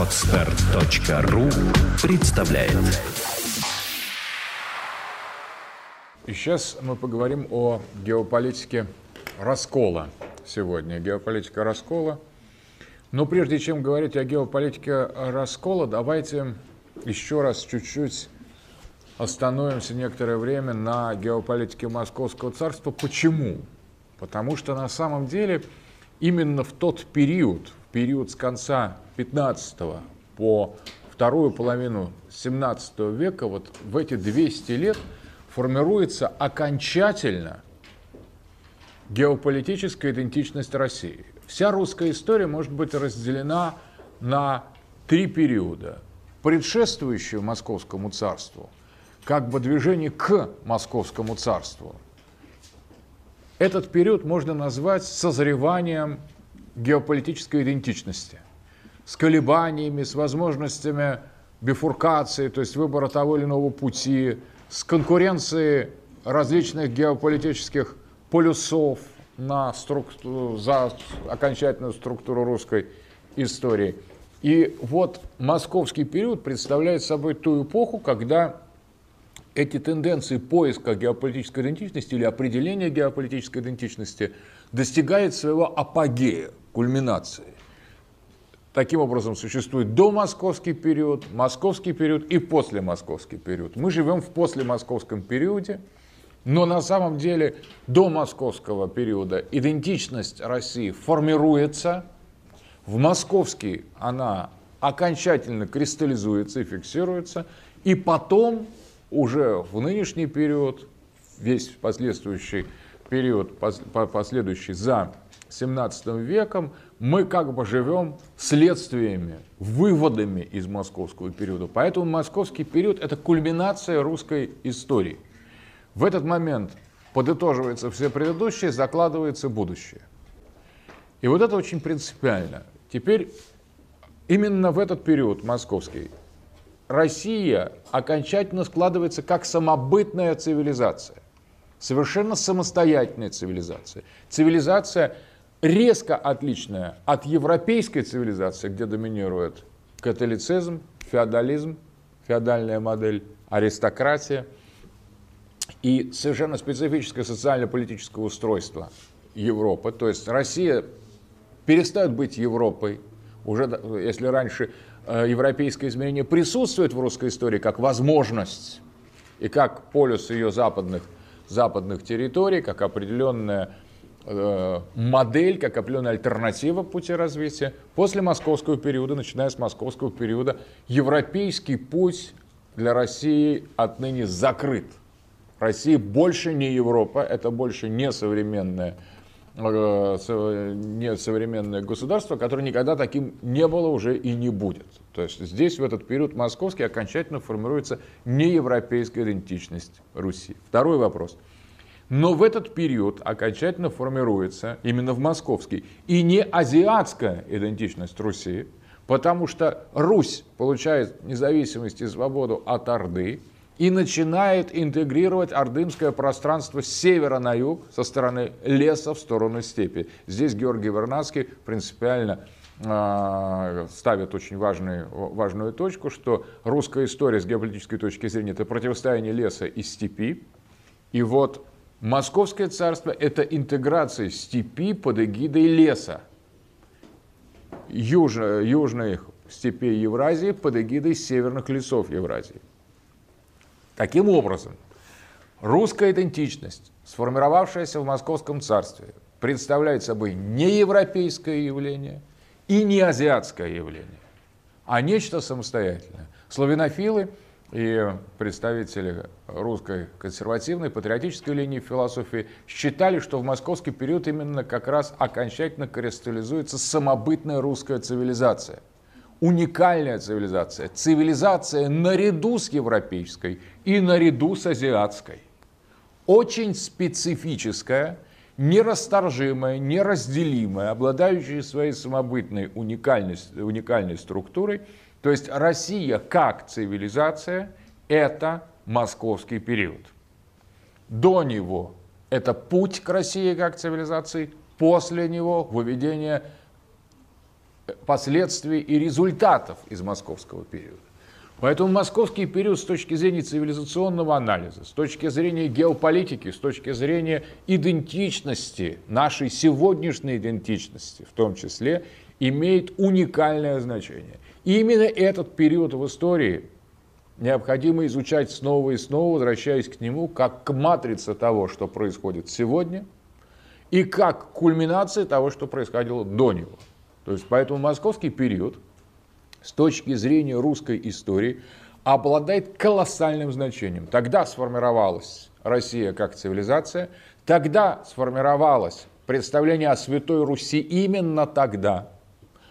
Отстар.ру представляет И сейчас мы поговорим о геополитике раскола сегодня. Геополитика раскола. Но прежде чем говорить о геополитике раскола, давайте еще раз чуть-чуть остановимся некоторое время на геополитике Московского царства. Почему? Потому что на самом деле именно в тот период, период с конца 15 по вторую половину 17 века, вот в эти 200 лет формируется окончательно геополитическая идентичность России. Вся русская история может быть разделена на три периода. Предшествующую Московскому царству, как бы движение к Московскому царству. Этот период можно назвать созреванием геополитической идентичности, с колебаниями, с возможностями бифуркации, то есть выбора того или иного пути, с конкуренцией различных геополитических полюсов на структуру, за окончательную структуру русской истории. И вот московский период представляет собой ту эпоху, когда эти тенденции поиска геополитической идентичности или определения геополитической идентичности достигают своего апогея, кульминации. Таким образом, существует домосковский период, московский период и послемосковский период. Мы живем в послемосковском периоде, но на самом деле до московского периода идентичность России формируется, в московский она окончательно кристаллизуется и фиксируется, и потом уже в нынешний период, весь последующий период, последующий за 17 веком, мы как бы живем следствиями, выводами из московского периода. Поэтому московский период – это кульминация русской истории. В этот момент подытоживается все предыдущее, закладывается будущее. И вот это очень принципиально. Теперь именно в этот период московский Россия окончательно складывается как самобытная цивилизация. Совершенно самостоятельная цивилизация. Цивилизация резко отличная от европейской цивилизации, где доминирует католицизм, феодализм, феодальная модель, аристократия и совершенно специфическое социально-политическое устройство Европы. То есть Россия перестает быть Европой. Уже если раньше э, европейское измерение присутствует в русской истории как возможность и как полюс ее западных, западных территорий, как определенная модель, как определенная альтернатива пути развития. После московского периода, начиная с московского периода, европейский путь для России отныне закрыт. Россия больше не Европа, это больше не современное, э, не современное государство, которое никогда таким не было уже и не будет. То есть здесь в этот период московский окончательно формируется неевропейская идентичность Руси. Второй вопрос – но в этот период окончательно формируется именно в московский и не азиатская идентичность Руси, потому что Русь получает независимость и свободу от Орды и начинает интегрировать ордынское пространство с севера на юг, со стороны леса в сторону степи. Здесь Георгий Вернадский принципиально э, ставит очень важную, важную точку, что русская история с геополитической точки зрения это противостояние леса и степи. И вот Московское царство – это интеграция степи под эгидой леса. Южно, южных степей Евразии под эгидой северных лесов Евразии. Таким образом, русская идентичность, сформировавшаяся в Московском царстве, представляет собой не европейское явление и не азиатское явление, а нечто самостоятельное. Славянофилы – и представители русской консервативной, патриотической линии философии считали, что в московский период именно как раз окончательно кристаллизуется самобытная русская цивилизация. Уникальная цивилизация. Цивилизация наряду с европейской и наряду с азиатской. Очень специфическая, нерасторжимая, неразделимая, обладающая своей самобытной уникальной, уникальной структурой – то есть Россия как цивилизация – это московский период. До него это путь к России как цивилизации, после него выведение последствий и результатов из московского периода. Поэтому московский период с точки зрения цивилизационного анализа, с точки зрения геополитики, с точки зрения идентичности, нашей сегодняшней идентичности в том числе, имеет уникальное значение. И именно этот период в истории необходимо изучать снова и снова, возвращаясь к нему, как к матрице того, что происходит сегодня, и как кульминация того, что происходило до него. То есть поэтому московский период – с точки зрения русской истории обладает колоссальным значением. Тогда сформировалась Россия как цивилизация, тогда сформировалось представление о Святой Руси именно тогда.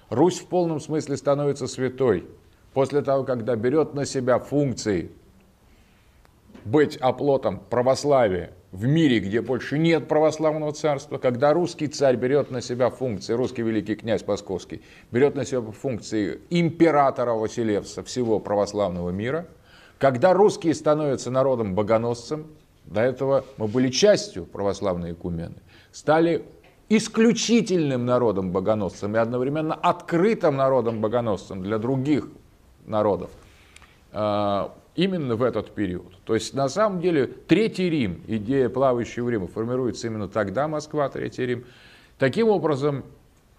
Русь в полном смысле становится святой после того, когда берет на себя функции быть оплотом православия в мире, где больше нет православного царства, когда русский царь берет на себя функции, русский великий князь Московский, берет на себя функции императора Василевса всего православного мира, когда русские становятся народом богоносцем, до этого мы были частью православной экумены, стали исключительным народом богоносцем и одновременно открытым народом богоносцем для других народов. А, именно в этот период. То есть на самом деле Третий Рим, идея плавающего Рима формируется именно тогда, Москва, Третий Рим. Таким образом,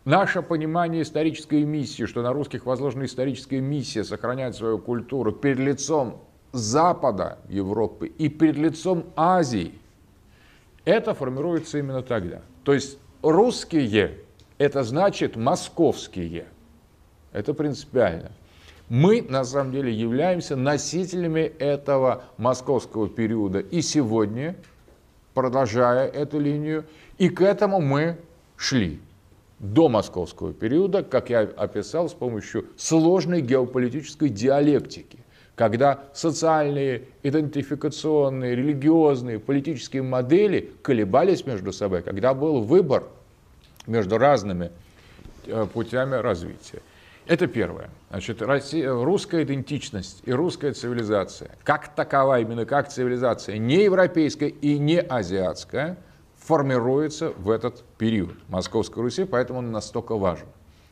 наше понимание исторической миссии, что на русских возложена историческая миссия сохранять свою культуру перед лицом Запада Европы и перед лицом Азии, это формируется именно тогда. То есть русские – это значит московские. Это принципиально. Мы на самом деле являемся носителями этого московского периода и сегодня, продолжая эту линию, и к этому мы шли до московского периода, как я описал, с помощью сложной геополитической диалектики, когда социальные, идентификационные, религиозные, политические модели колебались между собой, когда был выбор между разными э, путями развития. Это первое. Значит, Россия, русская идентичность и русская цивилизация, как такова, именно как цивилизация, не европейская и не азиатская, формируется в этот период Московской Руси, поэтому он настолько важен.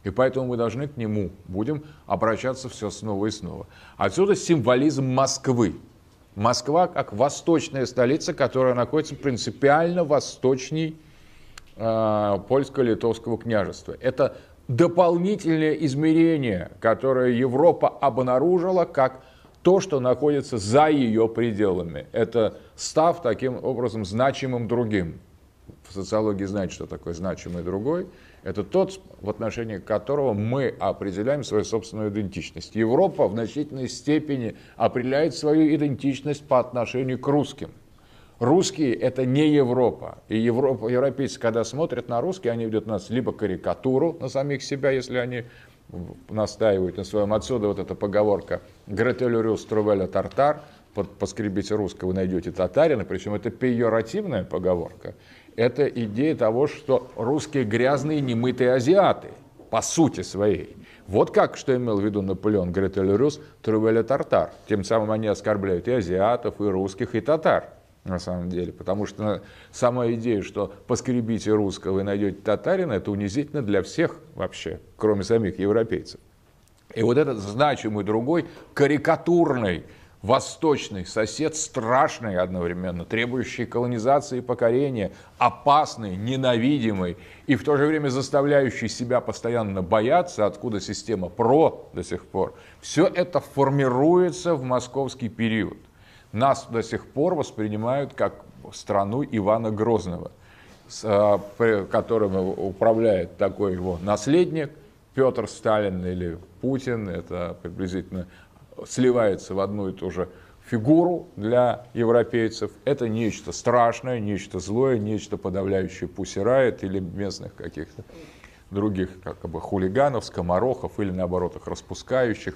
И поэтому мы должны к нему будем обращаться все снова и снова. Отсюда символизм Москвы. Москва как восточная столица, которая находится принципиально восточней э, польско-литовского княжества. Это дополнительное измерение, которое Европа обнаружила как то, что находится за ее пределами. Это став таким образом значимым другим. В социологии знать, что такое значимый другой. Это тот, в отношении которого мы определяем свою собственную идентичность. Европа в значительной степени определяет свою идентичность по отношению к русским. Русские – это не Европа. И Европа, европейцы, когда смотрят на русские, они видят у нас либо карикатуру на самих себя, если они настаивают на своем. Отсюда вот эта поговорка «Гретелюрюс трувеля тартар», под «поскребите русского, найдете татарина», причем это пейоративная поговорка. Это идея того, что русские грязные, немытые азиаты, по сути своей. Вот как, что имел в виду Наполеон Гретелюрюс трувеля тартар. Тем самым они оскорбляют и азиатов, и русских, и татар на самом деле. Потому что сама идея, что поскребите русского и найдете татарина, это унизительно для всех вообще, кроме самих европейцев. И вот этот значимый другой, карикатурный, восточный сосед, страшный одновременно, требующий колонизации и покорения, опасный, ненавидимый и в то же время заставляющий себя постоянно бояться, откуда система ПРО до сих пор, все это формируется в московский период. Нас до сих пор воспринимают как страну Ивана Грозного, а, которым управляет такой его наследник, Петр Сталин или Путин, это приблизительно сливается в одну и ту же фигуру для европейцев. Это нечто страшное, нечто злое, нечто подавляющее пусирает или местных каких-то других как бы хулиганов, скоморохов или наоборот их распускающих.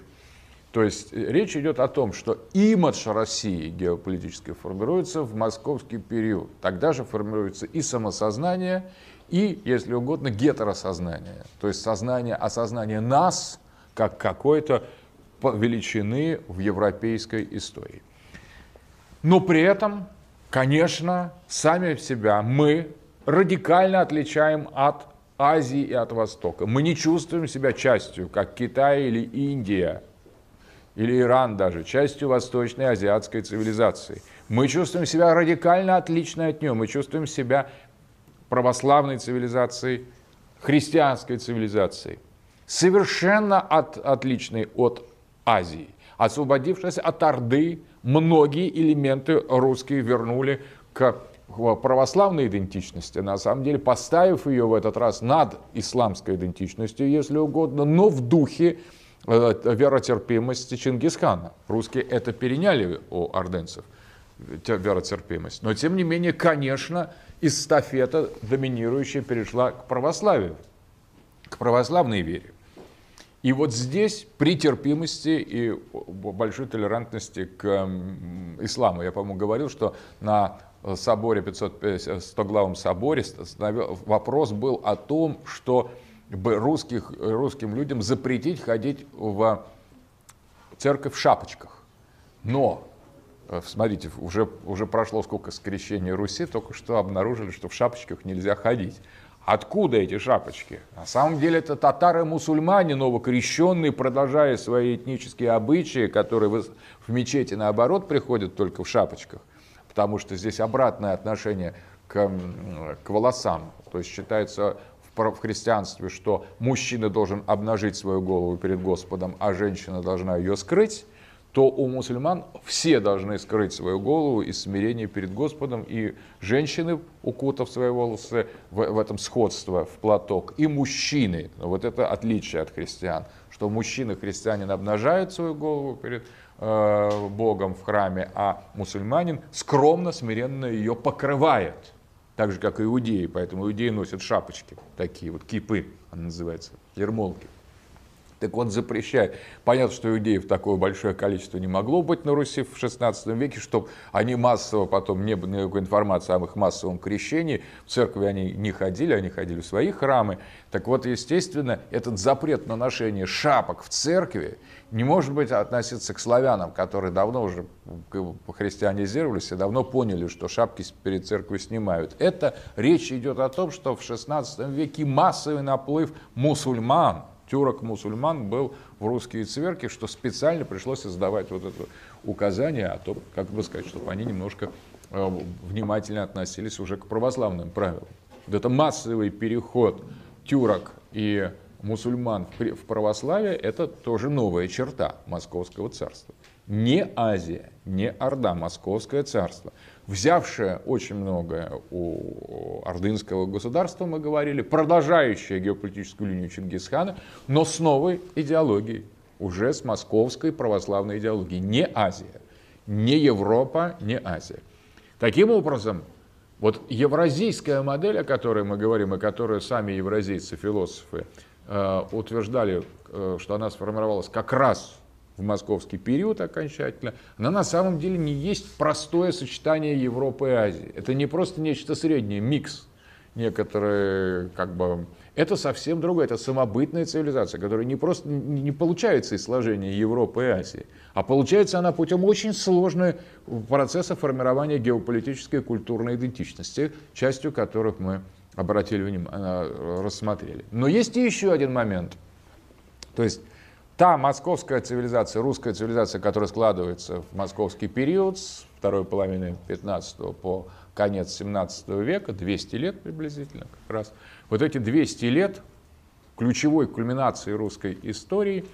То есть э, речь идет о том, что имидж России геополитически формируется в московский период. Тогда же формируется и самосознание, и, если угодно, гетеросознание. То есть сознание, осознание нас как какой-то величины в европейской истории. Но при этом, конечно, сами себя мы радикально отличаем от Азии и от Востока. Мы не чувствуем себя частью, как Китай или Индия, или Иран даже, частью восточной азиатской цивилизации. Мы чувствуем себя радикально отлично от нее. Мы чувствуем себя православной цивилизацией, христианской цивилизацией, совершенно от, отличной от Азии. Освободившись от Орды, многие элементы русские вернули к православной идентичности, на самом деле поставив ее в этот раз над исламской идентичностью, если угодно, но в духе э, веротерпимости Чингисхана. Русские это переняли у орденцев, веротерпимость. Но тем не менее, конечно, эстафета доминирующая перешла к православию, к православной вере. И вот здесь при терпимости и большой толерантности к исламу, я, по-моему, говорил, что на соборе, 500, 100 главом соборе вопрос был о том, что русских, русским людям запретить ходить в церковь в шапочках. Но, э, смотрите, уже, уже прошло сколько скрещения Руси, только что обнаружили, что в шапочках нельзя ходить. Откуда эти шапочки? На самом деле это татары-мусульмане, новокрещенные, продолжая свои этнические обычаи, которые в мечети наоборот приходят только в шапочках, потому что здесь обратное отношение к, к волосам. То есть считается в христианстве, что мужчина должен обнажить свою голову перед Господом, а женщина должна ее скрыть то у мусульман все должны скрыть свою голову из смирения перед Господом, и женщины, укутав свои волосы в, в этом сходство, в платок, и мужчины. Вот это отличие от христиан, что мужчина, христианин, обнажает свою голову перед э, Богом в храме, а мусульманин скромно, смиренно ее покрывает. Так же, как и иудеи, поэтому иудеи носят шапочки, такие вот кипы, она называется, ермолки. Так вот, запрещает. Понятно, что иудеев такое большое количество не могло быть на Руси в XVI веке, чтобы они массово потом, не было никакой информации об их массовом крещении, в церкви они не ходили, они ходили в свои храмы. Так вот, естественно, этот запрет на ношение шапок в церкви не может быть относиться к славянам, которые давно уже христианизировались и давно поняли, что шапки перед церковью снимают. Это речь идет о том, что в XVI веке массовый наплыв мусульман – тюрок-мусульман был в русские церкви, что специально пришлось издавать вот это указание о том, как бы сказать, чтобы они немножко э, внимательно относились уже к православным правилам. Вот это массовый переход тюрок и мусульман в православие – это тоже новая черта Московского царства. Не Азия, не Орда, Московское царство – взявшая очень многое у ордынского государства, мы говорили, продолжающая геополитическую линию Чингисхана, но с новой идеологией, уже с московской православной идеологией, не Азия, не Европа, не Азия. Таким образом, вот евразийская модель, о которой мы говорим, и которую сами евразийцы, философы, э, утверждали, э, что она сформировалась как раз в московский период окончательно, она на самом деле не есть простое сочетание Европы и Азии. Это не просто нечто среднее, микс некоторые, как бы, это совсем другое, это самобытная цивилизация, которая не просто не получается из сложения Европы и Азии, а получается она путем очень сложного процесса формирования геополитической и культурной идентичности, частью которых мы обратили внимание, рассмотрели. Но есть и еще один момент. То есть Та московская цивилизация, русская цивилизация, которая складывается в московский период с второй половины 15 по конец 17 века, 200 лет приблизительно как раз, вот эти 200 лет ключевой кульминации русской истории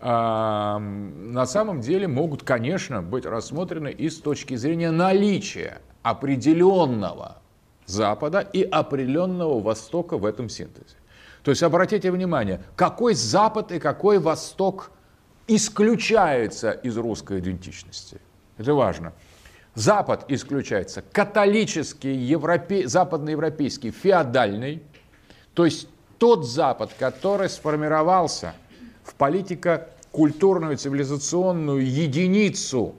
на самом деле могут, конечно, быть рассмотрены и с точки зрения наличия определенного Запада и определенного Востока в этом синтезе. То есть обратите внимание, какой Запад и какой Восток исключается из русской идентичности. Это важно. Запад исключается католический, европе... западноевропейский, феодальный, то есть тот Запад, который сформировался в политико-культурную цивилизационную единицу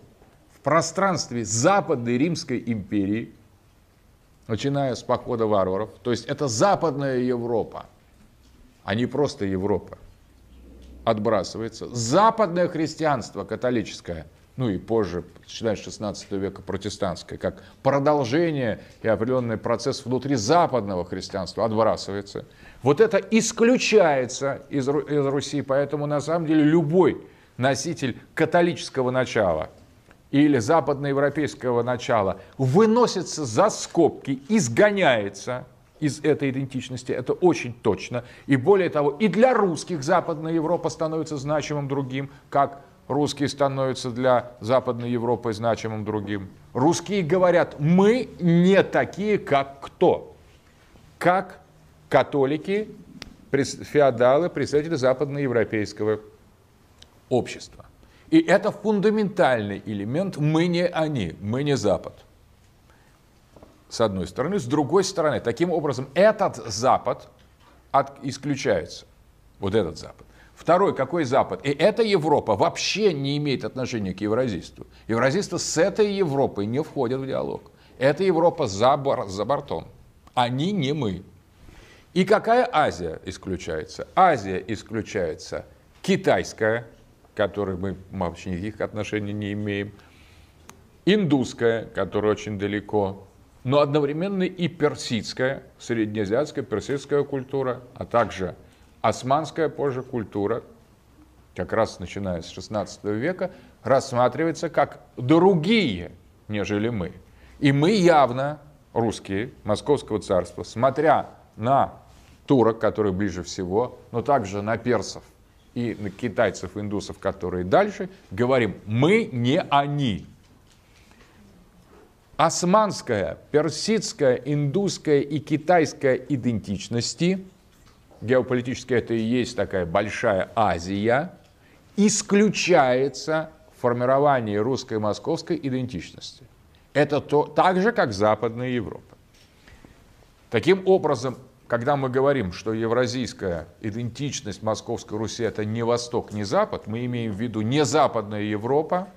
в пространстве Западной Римской империи, начиная с похода варваров, то есть это Западная Европа – а не просто Европа. Отбрасывается. Западное христианство католическое ну и позже, начиная с 16 века, протестантское, как продолжение и определенный процесс внутри западного христианства отбрасывается. Вот это исключается из, из Руси, поэтому на самом деле любой носитель католического начала или западноевропейского начала выносится за скобки, изгоняется из этой идентичности, это очень точно. И более того, и для русских Западная Европа становится значимым другим, как русские становятся для Западной Европы значимым другим. Русские говорят, мы не такие, как кто? Как католики, феодалы, представители западноевропейского общества. И это фундаментальный элемент «мы не они, мы не Запад». С одной стороны. С другой стороны, таким образом, этот Запад от, исключается. Вот этот Запад. Второй, какой Запад? И эта Европа вообще не имеет отношения к евразийству. Евразийство с этой Европой не входит в диалог. Эта Европа за, бор, за бортом. Они не мы. И какая Азия исключается? Азия исключается китайская, которой мы вообще никаких отношений не имеем, индусская, которая очень далеко, но одновременно и персидская, среднеазиатская, персидская культура, а также османская позже культура, как раз начиная с 16 века, рассматривается как другие, нежели мы. И мы явно, русские, Московского царства, смотря на турок, которые ближе всего, но также на персов, и на китайцев, индусов, которые дальше, говорим, мы не они. Османская, персидская, индусская и китайская идентичности, геополитически это и есть такая большая Азия, исключается в формировании русской и московской идентичности. Это то, так же, как Западная Европа. Таким образом, когда мы говорим, что евразийская идентичность Московской Руси это не Восток, не Запад, мы имеем в виду не Западная Европа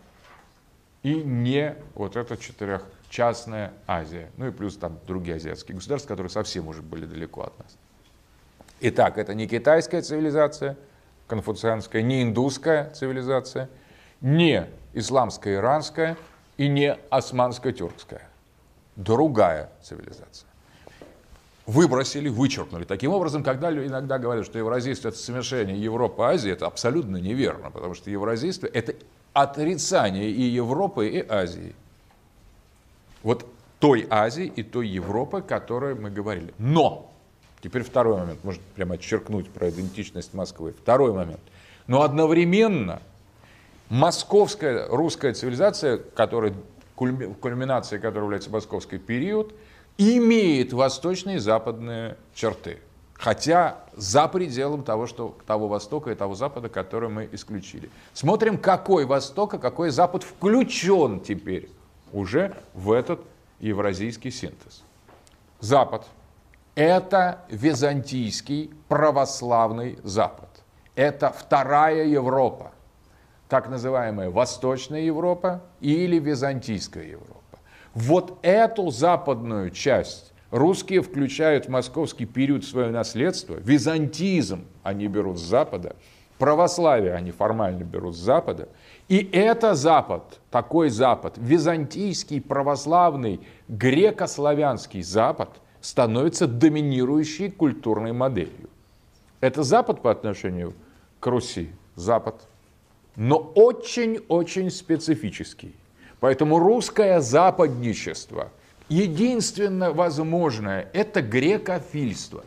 и не вот эта четырехчастная Азия. Ну и плюс там другие азиатские государства, которые совсем уже были далеко от нас. Итак, это не китайская цивилизация, конфуцианская, не индусская цивилизация, не исламская иранская и не османско-тюркская. Другая цивилизация выбросили, вычеркнули. Таким образом, когда иногда говорят, что евразийство – это смешение Европы-Азии, это абсолютно неверно, потому что евразийство – это отрицание и Европы, и Азии. Вот той Азии и той Европы, о которой мы говорили. Но, теперь второй момент, можно прямо отчеркнуть про идентичность Москвы. Второй момент. Но одновременно московская русская цивилизация, которая, кульминацией которой является московский период – имеет восточные и западные черты. Хотя за пределом того, что, того Востока и того Запада, который мы исключили. Смотрим, какой Восток, а какой Запад включен теперь уже в этот евразийский синтез. Запад – это византийский православный Запад. Это вторая Европа, так называемая Восточная Европа или Византийская Европа. Вот эту западную часть русские включают в московский период свое наследство. Византизм они берут с Запада, православие они формально берут с Запада. И это Запад, такой Запад, византийский, православный, греко-славянский Запад становится доминирующей культурной моделью. Это Запад по отношению к Руси, Запад, но очень-очень специфический. Поэтому русское западничество, единственно возможное, это грекофильство,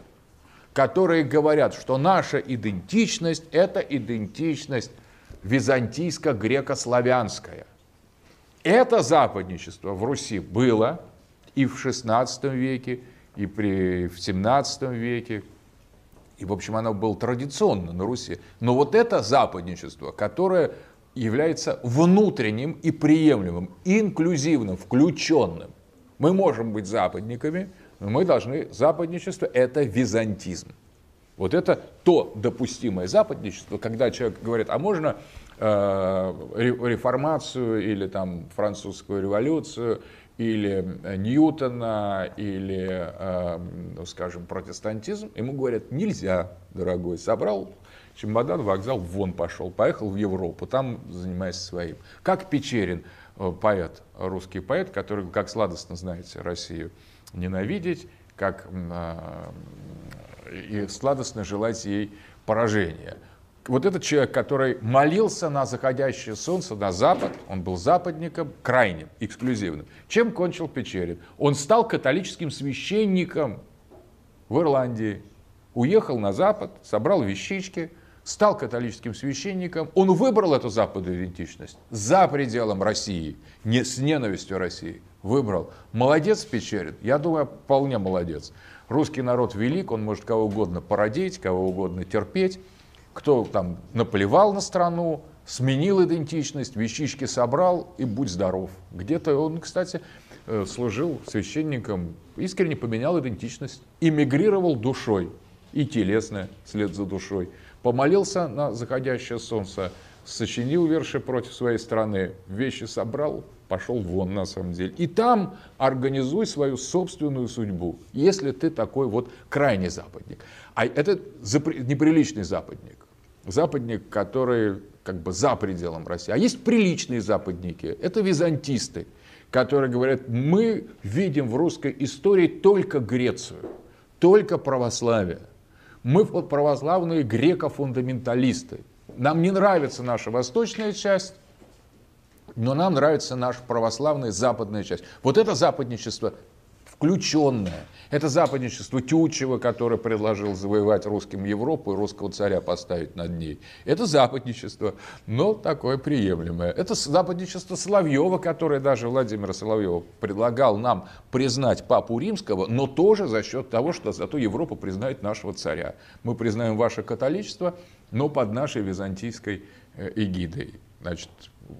которые говорят, что наша идентичность – это идентичность византийско-греко-славянская. Это западничество в Руси было и в XVI веке, и при, в XVII веке, и, в общем, оно было традиционно на Руси. Но вот это западничество, которое является внутренним и приемлемым, инклюзивным, включенным. Мы можем быть западниками, но мы должны, западничество – это византизм. Вот это то допустимое западничество, когда человек говорит, а можно э, реформацию или там французскую революцию, или Ньютона, или, э, ну, скажем, протестантизм, ему говорят, нельзя, дорогой, собрал чемодан, вокзал, вон пошел, поехал в Европу, там занимаясь своим. Как Печерин, э, поэт, русский поэт, который, как сладостно знаете, Россию ненавидеть, как а, и сладостно желать ей поражения. Вот этот человек, который молился на заходящее солнце, на запад, он был западником, крайним, эксклюзивным. Чем кончил Печерин? Он стал католическим священником в Ирландии, уехал на запад, собрал вещички, стал католическим священником. Он выбрал эту западную идентичность за пределом России, не с ненавистью России. Выбрал. Молодец Печерин? Я думаю, вполне молодец. Русский народ велик, он может кого угодно породить, кого угодно терпеть. Кто там наплевал на страну, сменил идентичность, вещички собрал и будь здоров. Где-то он, кстати, э, служил священником, искренне поменял идентичность, эмигрировал душой и телесно вслед за душой. Помолился на заходящее солнце, сочинил верши против своей страны, вещи собрал, пошел вон на самом деле. И там организуй свою собственную судьбу, если ты такой вот крайний западник. А это неприличный западник. Западник, который как бы за пределом России. А есть приличные западники, это византисты, которые говорят, мы видим в русской истории только Грецию, только православие. Мы православные греко-фундаменталисты. Нам не нравится наша восточная часть, но нам нравится наша православная западная часть. Вот это западничество включенное. Это западничество Тютчева, который предложил завоевать русским Европу и русского царя поставить над ней. Это западничество, но такое приемлемое. Это западничество Соловьева, которое даже Владимир Соловьева предлагал нам признать Папу Римского, но тоже за счет того, что зато Европа признает нашего царя. Мы признаем ваше католичество, но под нашей византийской э, эгидой. Значит,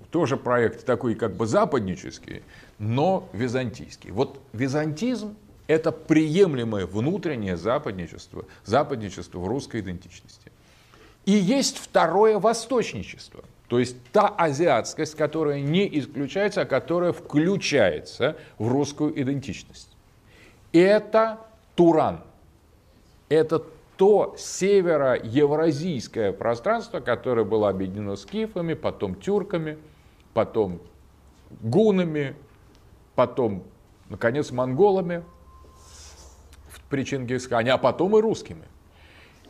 тоже проект такой как бы западнический, но византийский. Вот византизм – это приемлемое внутреннее западничество, западничество в русской идентичности. И есть второе восточничество, то есть та азиатскость, которая не исключается, а которая включается в русскую идентичность. Это Туран. Это то североевразийское пространство, которое было объединено скифами, потом тюрками, потом гунами, потом, наконец, монголами при Чингисхане, а потом и русскими.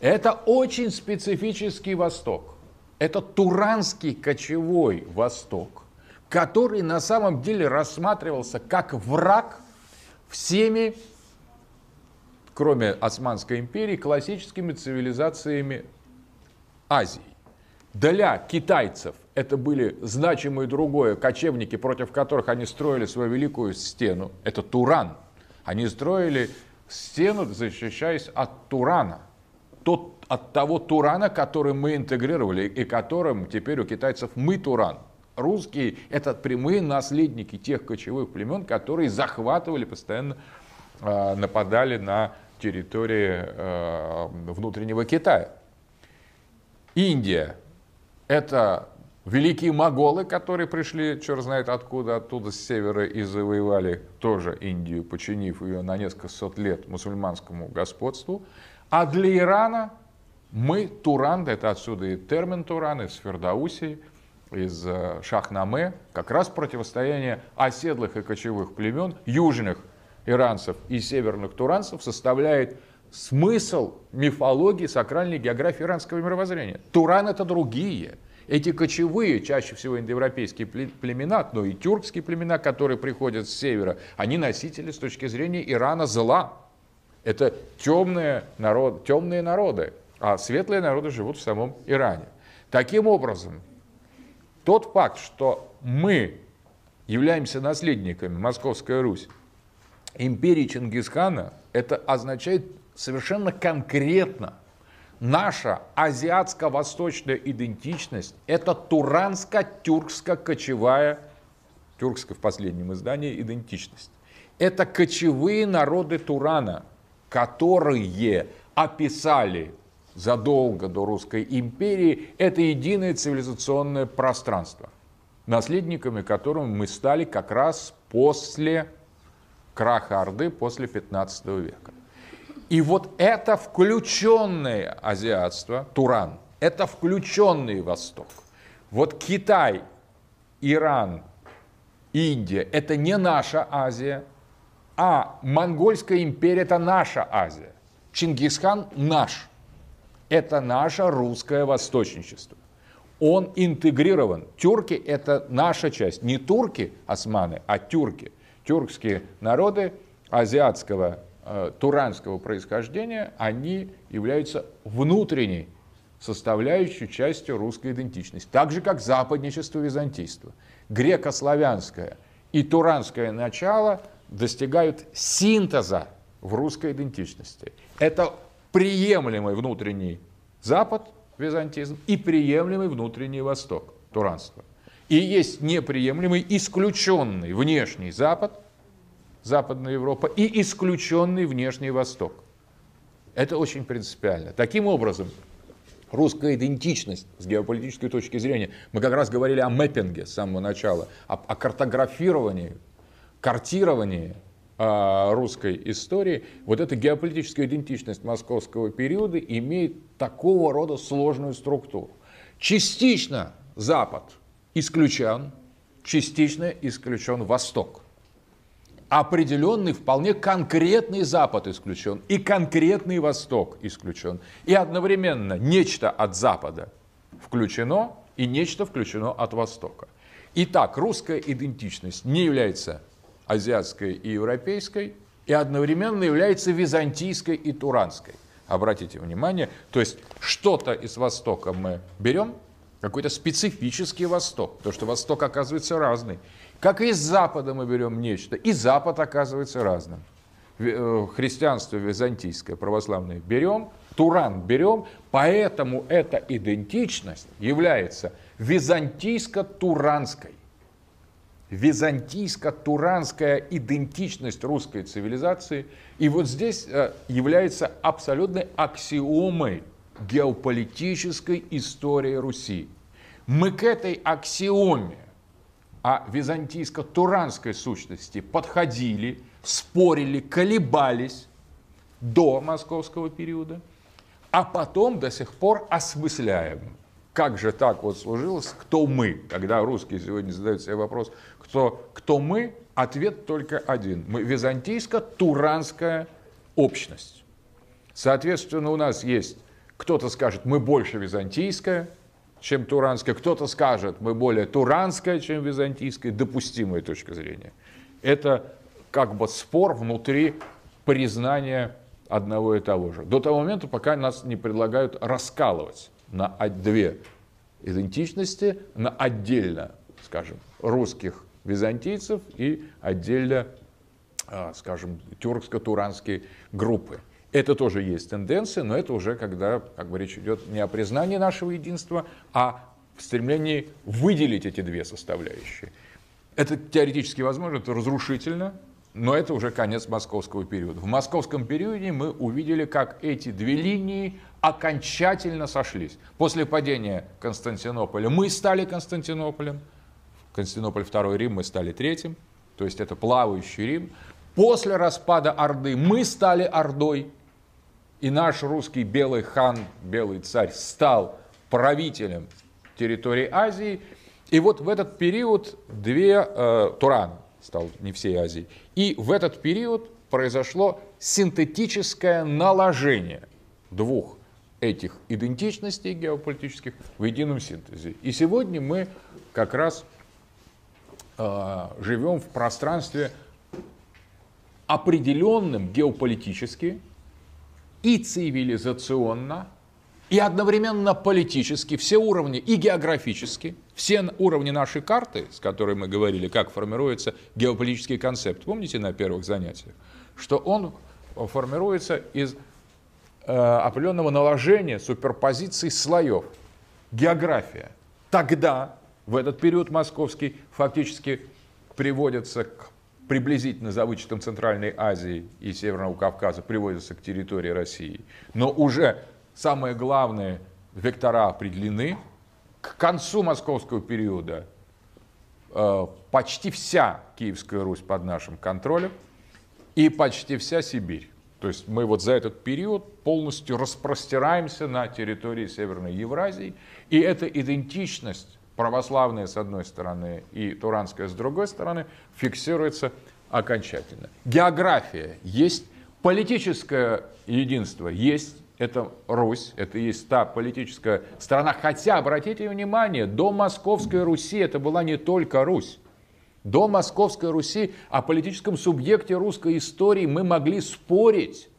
Это очень специфический Восток. Это туранский кочевой Восток, который на самом деле рассматривался как враг всеми кроме Османской империи, классическими цивилизациями Азии. Для китайцев это были значимые другое, кочевники, против которых они строили свою великую стену. Это Туран. Они строили стену, защищаясь от Турана. Тот, от того Турана, который мы интегрировали и которым теперь у китайцев мы Туран. Русские – это прямые наследники тех кочевых племен, которые захватывали, постоянно э, нападали на территории э, внутреннего Китая. Индия – это великие моголы, которые пришли, черт знает откуда, оттуда с севера и завоевали тоже Индию, починив ее на несколько сот лет мусульманскому господству. А для Ирана мы Туран, это отсюда и термин Туран, из Фердаусии, из э, Шахнаме, как раз противостояние оседлых и кочевых племен, южных иранцев и северных туранцев составляет смысл мифологии, сакральной географии иранского мировоззрения. Туран это другие. Эти кочевые, чаще всего индоевропейские племена, но и тюркские племена, которые приходят с севера, они носители с точки зрения Ирана зла. Это темные, народ, темные народы, а светлые народы живут в самом Иране. Таким образом, тот факт, что мы являемся наследниками Московской Руси, империи Чингисхана, это означает совершенно конкретно, наша азиатско-восточная идентичность – это туранско-тюркско-кочевая, тюркская в последнем издании, идентичность. Это кочевые народы Турана, которые описали задолго до Русской империи это единое цивилизационное пространство, наследниками которого мы стали как раз после краха Орды после 15 века. И вот это включенное азиатство, Туран, Это включенный Восток. Вот Китай, Иран, Индия – это не наша Азия, а Монгольская империя – это наша Азия. Чингисхан наш. Это наше русское восточничество. Он интегрирован. Тюрки – это наша часть. Не турки, османы, а тюрки. Тюркские народы азиатского, э, туранского происхождения, они являются внутренней составляющей частью русской идентичности. Так же, как западничество византийство. Греко-славянское и туранское начало достигают синтеза в русской идентичности. Это приемлемый внутренний Запад, византизм, и приемлемый внутренний Восток, туранство. И есть неприемлемый, исключенный внешний Запад, Западная Европа, и исключенный внешний Восток. Это очень принципиально. Таким образом, русская идентичность с геополитической точки зрения, мы как раз говорили о мэппинге с самого начала, о, о картографировании, картировании э, русской истории, вот эта геополитическая идентичность московского периода имеет такого рода сложную структуру. Частично Запад исключен, частично исключен Восток определенный, вполне конкретный Запад исключен, и конкретный Восток исключен. И одновременно нечто от Запада включено, и нечто включено от Востока. Итак, русская идентичность не является азиатской и европейской, и одновременно является византийской и туранской. Обратите внимание, то есть что-то из Востока мы берем, какой-то специфический Восток, потому что Восток оказывается разный. Как и из Запада мы берем нечто, и Запад оказывается разным. Э, христианство византийское, православное берем, Туран берем, поэтому эта идентичность является византийско-туранской. Византийско-туранская идентичность русской цивилизации. И вот здесь э, является абсолютной аксиомой геополитической истории Руси. Мы к этой аксиоме о византийско-туранской сущности подходили, спорили, колебались до московского периода, а потом до сих пор осмысляем. Как же так вот сложилось, кто мы? Когда русские сегодня задают себе вопрос, кто, кто мы, ответ только один. Мы византийско-туранская общность. Соответственно, у нас есть, кто-то скажет, мы больше византийская, чем туранская. Кто-то скажет, мы более туранская, чем византийская. Допустимая точка зрения. Это как бы спор внутри признания одного и того же. До того момента, пока нас не предлагают раскалывать на две идентичности, на отдельно, скажем, русских византийцев и отдельно, а, скажем, тюркско-туранские группы. Это тоже есть тенденция, но это уже когда как бы, речь идет не о признании нашего единства, а в стремлении выделить эти две составляющие. Это теоретически возможно, это разрушительно, но это уже конец московского периода. В московском периоде мы увидели, как эти две линии окончательно сошлись. После падения Константинополя мы стали Константинополем, Константинополь второй Рим мы стали третьим, то есть это плавающий Рим. После распада Орды мы стали Ордой, и наш русский белый хан, белый царь, стал правителем территории Азии. И вот в этот период две, э, Туран стал не всей Азии, и в этот период произошло синтетическое наложение двух этих идентичностей геополитических в едином синтезе. И сегодня мы как раз э, живем в пространстве определенным геополитически, и цивилизационно, и одновременно политически, все уровни, и географически, все уровни нашей карты, с которой мы говорили, как формируется геополитический концепт. Помните на первых занятиях? Что он формируется из э, определенного наложения, суперпозиции слоев. География. Тогда, в этот период московский, фактически приводится к приблизительно за вычетом Центральной Азии и Северного Кавказа приводятся к территории России. Но уже самые главные вектора определены. К концу московского периода э, почти вся Киевская Русь под нашим контролем и почти вся Сибирь. То есть мы вот за этот период полностью распростираемся на территории Северной Евразии, и эта идентичность православная с одной стороны и туранская с другой стороны фиксируется окончательно. География есть, политическое единство есть, это Русь, это есть та политическая страна. Хотя, обратите внимание, до Московской Руси это была не только Русь. До Московской Руси о политическом субъекте русской истории мы могли спорить.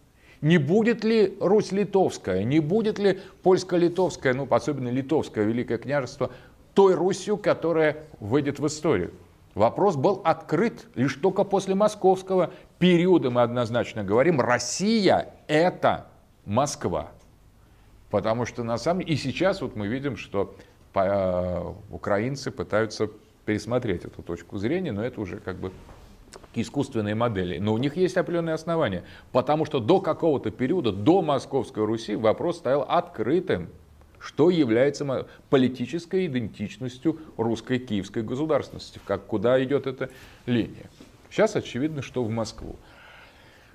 Не будет ли Русь литовская, не будет ли польско-литовская, ну, особенно литовское Великое княжество, той Русью, которая выйдет в историю? Вопрос был открыт лишь только после московского периода, мы однозначно говорим, Россия – это Москва. Потому что на самом деле, и сейчас вот мы видим, что э, украинцы пытаются пересмотреть эту точку зрения, но это уже как бы искусственные модели. Но у них есть определенные основания, потому что до какого-то периода, до Московской Руси вопрос стоял открытым, что является политической идентичностью русской киевской государственности, как, куда идет эта линия. Сейчас очевидно, что в Москву.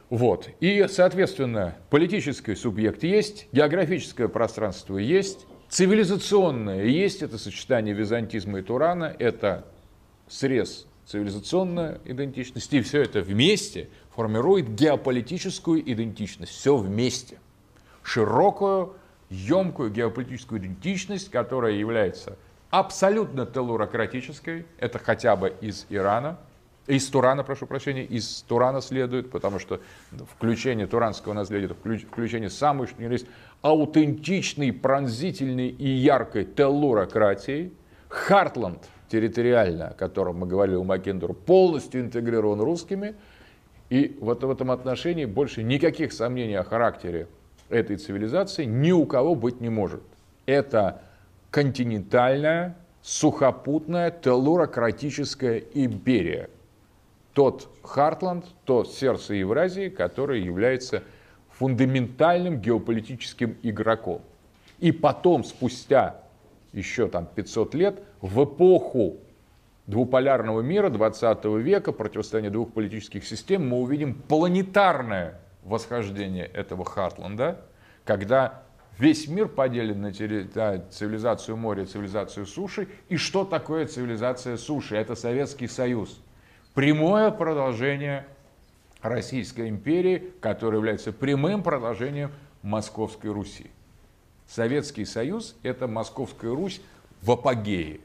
Вот. И, соответственно, политический субъект есть, географическое пространство есть, Цивилизационное есть это сочетание византизма и Турана, это срез цивилизационной идентичности, и все это вместе формирует геополитическую идентичность, все вместе. Широкую, емкую геополитическую идентичность, которая является абсолютно телурократической, это хотя бы из Ирана, из Турана, прошу прощения, из Турана следует, потому что включение туранского наследия, включение самой, что есть, аутентичной, пронзительной и яркой теллурократии. Хартланд территориально, о котором мы говорили у Маккендера, полностью интегрирован русскими. И вот в этом отношении больше никаких сомнений о характере этой цивилизации ни у кого быть не может. Это континентальная, сухопутная, телурократическая империя. Тот Хартланд, то сердце Евразии, который является фундаментальным геополитическим игроком. И потом, спустя еще там 500 лет, в эпоху двуполярного мира 20 века, противостояние двух политических систем, мы увидим планетарное восхождение этого Хартланда, когда весь мир поделен на цивилизацию моря, цивилизацию суши. И что такое цивилизация суши? Это Советский Союз. Прямое продолжение Российской империи, которая является прямым продолжением Московской Руси. Советский Союз – это Московская Русь в апогее,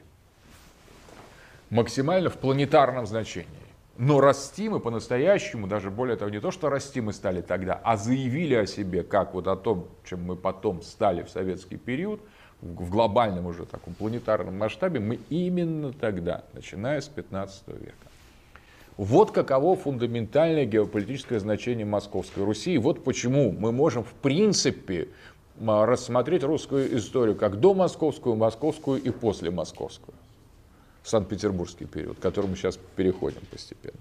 максимально в планетарном значении. Но расти мы по-настоящему, даже более того, не то, что расти мы стали тогда, а заявили о себе, как вот о том, чем мы потом стали в советский период, в глобальном уже таком планетарном масштабе, мы именно тогда, начиная с 15 века. Вот каково фундаментальное геополитическое значение Московской Руси. И вот почему мы можем в принципе рассмотреть русскую историю как до московскую, московскую и после московскую. Санкт-Петербургский период, к которому сейчас переходим постепенно.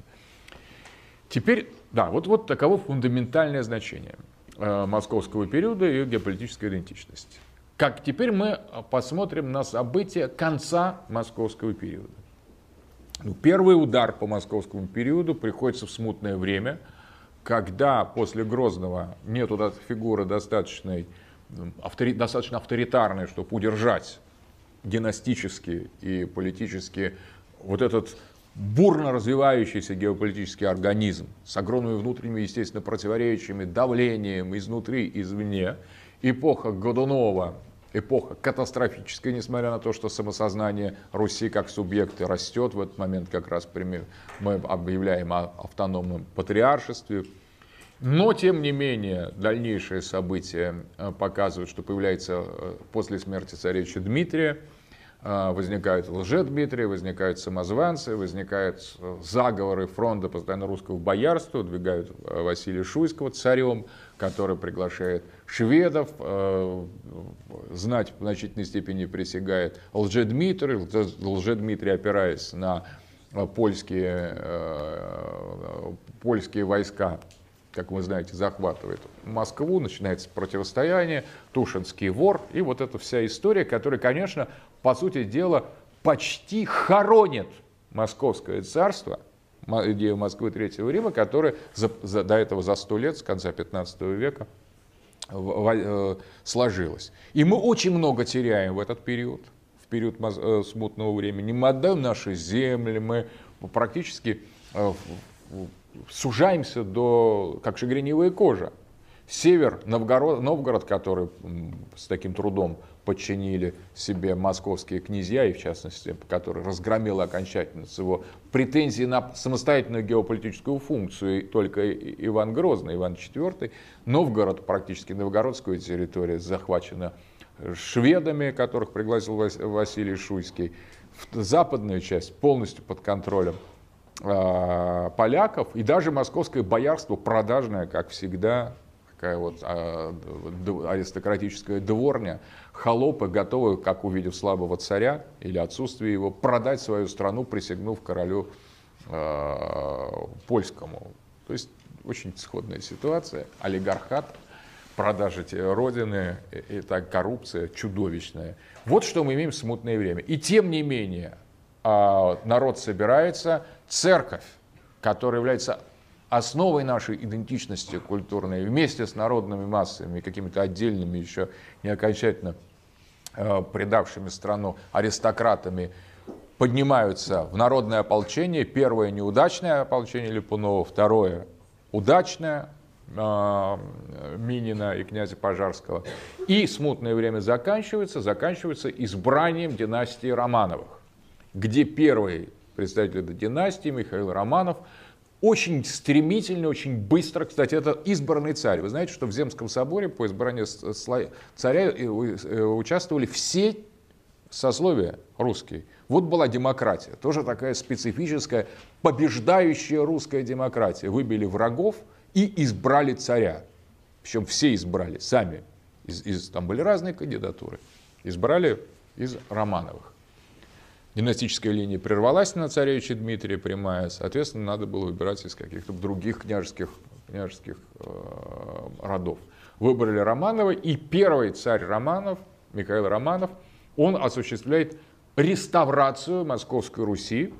Теперь, да, вот, вот таково фундаментальное значение э, московского периода и геополитической идентичности. Как теперь мы посмотрим на события конца московского периода. Ну, первый удар по московскому периоду приходится в смутное время, когда после Грозного нет фигуры достаточной, автори, достаточно авторитарной, чтобы удержать династически и политически вот этот бурно развивающийся геополитический организм с огромными внутренними, естественно, противоречиями, давлением изнутри, извне. Эпоха Годунова эпоха катастрофическая, несмотря на то, что самосознание Руси как субъекта растет. В этот момент как раз мы объявляем о автономном патриаршестве. Но, тем не менее, дальнейшие события э, показывают, что появляется э, после смерти царевича Дмитрия, э, возникают лже-Дмитрия, возникают самозванцы, возникают заговоры фронта постоянно русского боярства, двигают Василия Шуйского царем, который приглашает шведов, знать в значительной степени присягает Лжедмитрий, Лжедмитрий, опираясь на польские, польские войска, как вы знаете, захватывает Москву, начинается противостояние, Тушинский вор, и вот эта вся история, которая, конечно, по сути дела, почти хоронит Московское царство идею Москвы Третьего Рима, которая за, за, до этого за сто лет, с конца 15 века, в, в, э, сложилась. И мы очень много теряем в этот период, в период э, смутного времени. Мы отдаем наши земли, мы практически э, сужаемся до, как шагреневая кожа. Север, Новгород, Новгород, который с таким трудом подчинили себе московские князья, и в частности, который разгромил окончательно с его претензии на самостоятельную геополитическую функцию только Иван Грозный, Иван IV. Новгород, практически новгородская территория, захвачена шведами, которых пригласил Василий Шуйский. Западная часть полностью под контролем поляков, и даже московское боярство продажное, как всегда, такая вот а, аристократическая дворня, холопы, готовы, как увидев слабого царя или отсутствие его, продать свою страну, присягнув королю э, польскому. То есть очень сходная ситуация, олигархат, продажа родины, так коррупция чудовищная. Вот что мы имеем в смутное время. И тем не менее, народ собирается, церковь, которая является основой нашей идентичности культурной, вместе с народными массами, какими-то отдельными еще не окончательно э, предавшими страну аристократами, поднимаются в народное ополчение. Первое неудачное ополчение Липунова, второе удачное э, Минина и князя Пожарского. И смутное время заканчивается, заканчивается избранием династии Романовых, где первый представитель этой династии, Михаил Романов, очень стремительно, очень быстро, кстати, это избранный царь. Вы знаете, что в Земском соборе по избранию царя э, э, участвовали все сословия русские. Вот была демократия, тоже такая специфическая, побеждающая русская демократия. Выбили врагов и избрали царя. Причем все избрали, сами. Из, из, там были разные кандидатуры. Избрали из Романовых династическая линия прервалась на царевича Дмитрия прямая, соответственно, надо было выбирать из каких-то других княжеских, княжеских э, родов. Выбрали Романова, и первый царь Романов, Михаил Романов, он осуществляет реставрацию Московской Руси,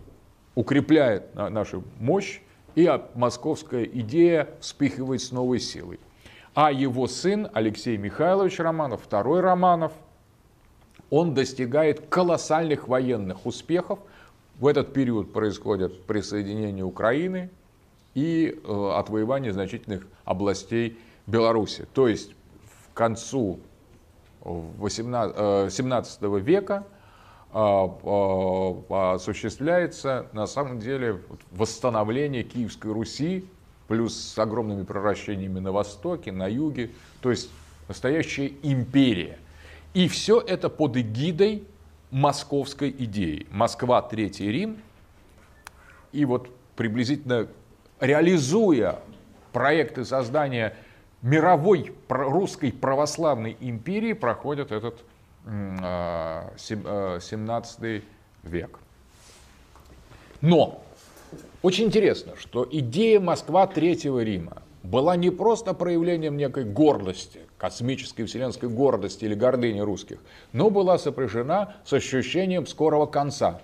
укрепляет нашу мощь, и московская идея вспыхивает с новой силой. А его сын Алексей Михайлович Романов, второй Романов – он достигает колоссальных военных успехов. В этот период происходит присоединение Украины и э, отвоевание значительных областей Беларуси. То есть в концу 18, 17 э, века э, э, осуществляется на самом деле восстановление Киевской Руси, плюс с огромными превращениями на востоке, на юге, то есть настоящая империя – и все это под эгидой московской идеи. Москва, Третий Рим. И вот приблизительно реализуя проекты создания мировой русской православной империи, проходит этот 17 а, век. Но очень интересно, что идея Москва Третьего Рима была не просто проявлением некой гордости, космической вселенской гордости или гордыни русских, но была сопряжена с ощущением скорого конца,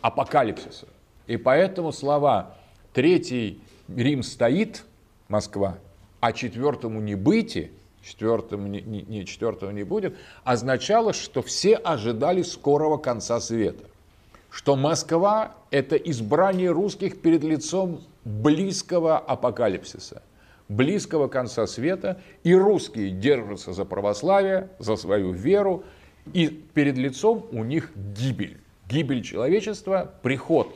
апокалипсиса. И поэтому слова «Третий Рим стоит, Москва, а четвертому не быть, четвертому не, не, четвертого не будет, означало, что все ожидали скорого конца света. Что Москва – это избрание русских перед лицом близкого апокалипсиса близкого конца света, и русские держатся за православие, за свою веру, и перед лицом у них гибель. Гибель человечества, приход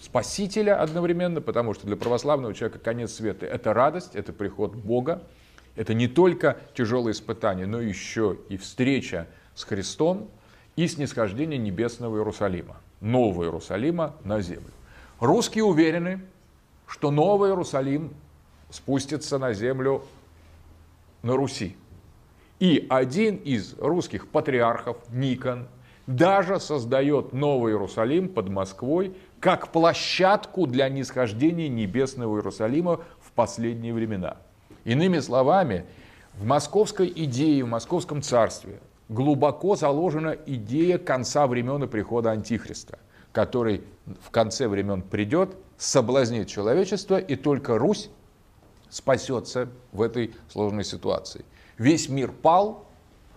Спасителя одновременно, потому что для православного человека конец света – это радость, это приход Бога, это не только тяжелые испытания, но еще и встреча с Христом и снисхождение небесного Иерусалима, нового Иерусалима на землю. Русские уверены, что новый Иерусалим спустится на землю на Руси. И один из русских патриархов, Никон, даже создает Новый Иерусалим под Москвой как площадку для нисхождения небесного Иерусалима в последние времена. Иными словами, в московской идее, в московском царстве глубоко заложена идея конца времен и прихода Антихриста, который в конце времен придет соблазнит человечество, и только Русь спасется в этой сложной ситуации. Весь мир пал,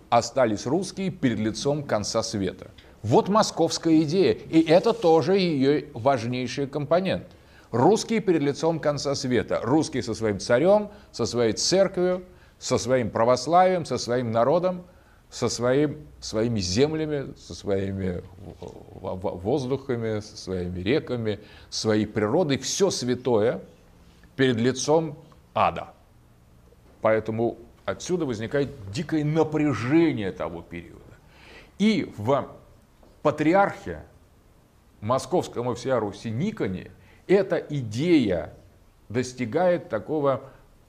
остались русские перед лицом конца света. Вот московская идея, и это тоже ее важнейший компонент. Русские перед лицом конца света. Русские со своим царем, со своей церковью, со своим православием, со своим народом, со своим, своими землями, со своими воздухами, со своими реками, своей природой. Все святое перед лицом ада. Поэтому отсюда возникает дикое напряжение того периода. И в патриархе московском и всея Руси Никоне эта идея достигает такого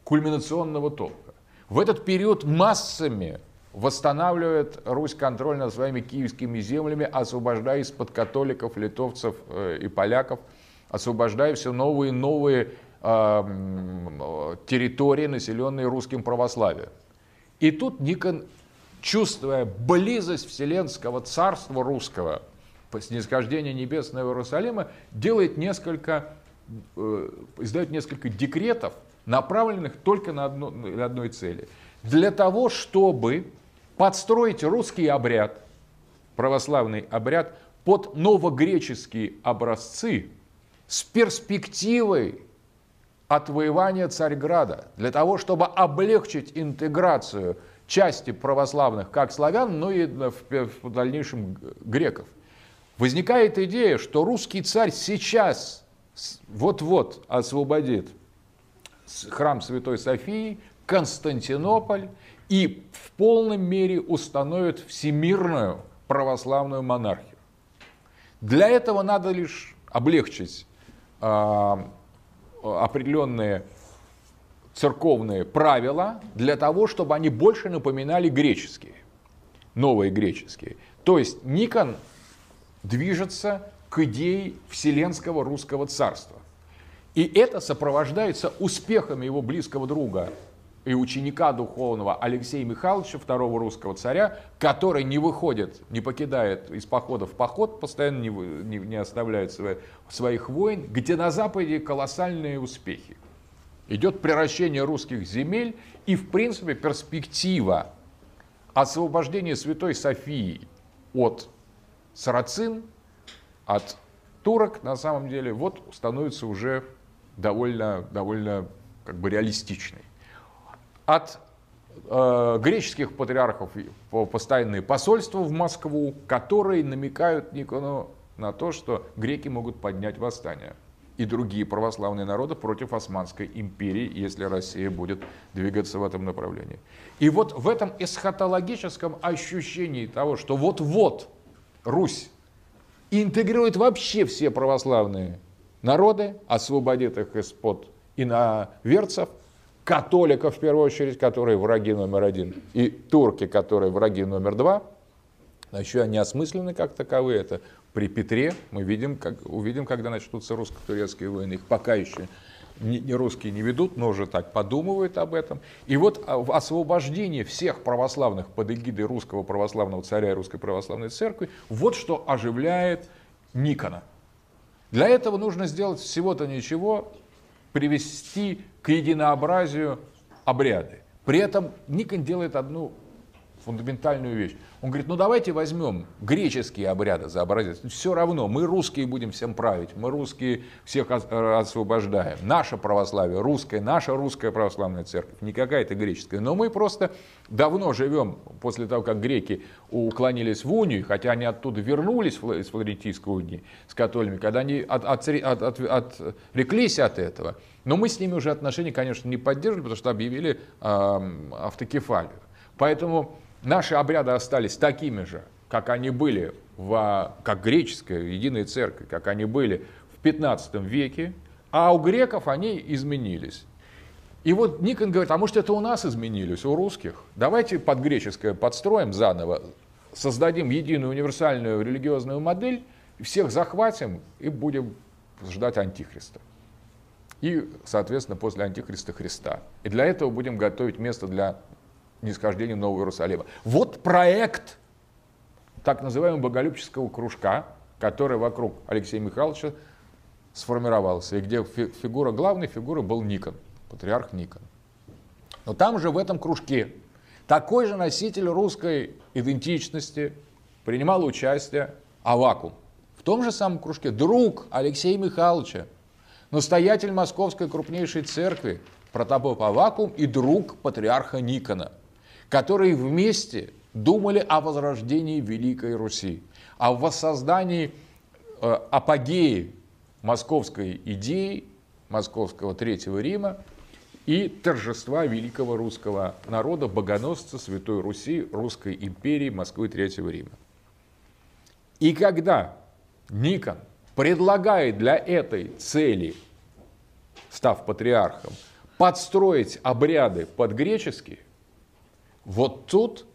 кульминационного толка. В этот период массами восстанавливает Русь контроль над своими киевскими землями, освобождая из-под католиков, литовцев э, и поляков, освобождая все новые и новые территории, населенные русским православием. И тут Никон, чувствуя близость Вселенского царства русского, снисхождение небесного Иерусалима, делает несколько, э, издает несколько декретов, направленных только на, одну, на одной цели. Для того, чтобы подстроить русский обряд, православный обряд, под новогреческие образцы с перспективой отвоевания Царьграда, для того, чтобы облегчить интеграцию части православных как славян, но и в дальнейшем греков. Возникает идея, что русский царь сейчас вот-вот освободит храм Святой Софии, Константинополь и в полном мере установит всемирную православную монархию. Для этого надо лишь облегчить э, определенные церковные правила для того, чтобы они больше напоминали греческие, новые греческие. То есть Никон движется к идее Вселенского русского царства. И это сопровождается успехами его близкого друга и ученика духовного Алексея Михайловича, второго русского царя, который не выходит, не покидает из похода в поход, постоянно не, не, не оставляет свои, своих войн, где на Западе колоссальные успехи. Идет превращение русских земель и, в принципе, перспектива освобождения Святой Софии от сарацин, от турок, на самом деле, вот становится уже довольно, довольно как бы реалистичной. От э, греческих патриархов постоянные посольства в Москву, которые намекают Никону на то, что греки могут поднять восстание и другие православные народы против Османской империи, если Россия будет двигаться в этом направлении. И вот в этом эсхатологическом ощущении того, что вот-вот Русь интегрирует вообще все православные народы, освободит их из-под иноверцев, католиков в первую очередь, которые враги номер один, и турки, которые враги номер два, еще они осмыслены как таковые. Это при Петре мы видим, как, увидим, когда начнутся русско-турецкие войны. Их пока еще не, русские не ведут, но уже так подумывают об этом. И вот а, в освобождении всех православных под эгидой русского православного царя и русской православной церкви, вот что оживляет Никона. Для этого нужно сделать всего-то ничего, привести к единообразию обряды. При этом Никон делает одну фундаментальную вещь. Он говорит, ну давайте возьмем греческие обряды за образец. Все равно, мы русские будем всем править, мы русские всех э, освобождаем. Наше православие, русское, наша русская православная церковь, не какая-то греческая. Но мы просто давно живем, после того, как греки уклонились в унию, хотя они оттуда вернулись из Флорентийской унии с католиками, когда они от, от, от, от, отреклись от этого. Но мы с ними уже отношения, конечно, не поддерживали, потому что объявили э, автокефалию. Поэтому Наши обряды остались такими же, как они были, в, как греческая единая церковь, как они были в 15 веке, а у греков они изменились. И вот Никон говорит, а может это у нас изменились, у русских? Давайте под греческое подстроим заново, создадим единую универсальную религиозную модель, всех захватим и будем ждать Антихриста. И, соответственно, после Антихриста Христа. И для этого будем готовить место для нисхождения Нового Иерусалима. Вот проект так называемого боголюбческого кружка, который вокруг Алексея Михайловича сформировался, и где фигура, главной фигурой был Никон, патриарх Никон. Но там же в этом кружке такой же носитель русской идентичности принимал участие Авакум. В том же самом кружке друг Алексея Михайловича, настоятель Московской крупнейшей церкви, протопоп Авакум и друг патриарха Никона, которые вместе думали о возрождении Великой Руси, о воссоздании э, апогеи московской идеи, московского Третьего Рима и торжества великого русского народа, богоносца Святой Руси, Русской империи, Москвы Третьего Рима. И когда Никон предлагает для этой цели, став патриархом, подстроить обряды под греческие, вот тут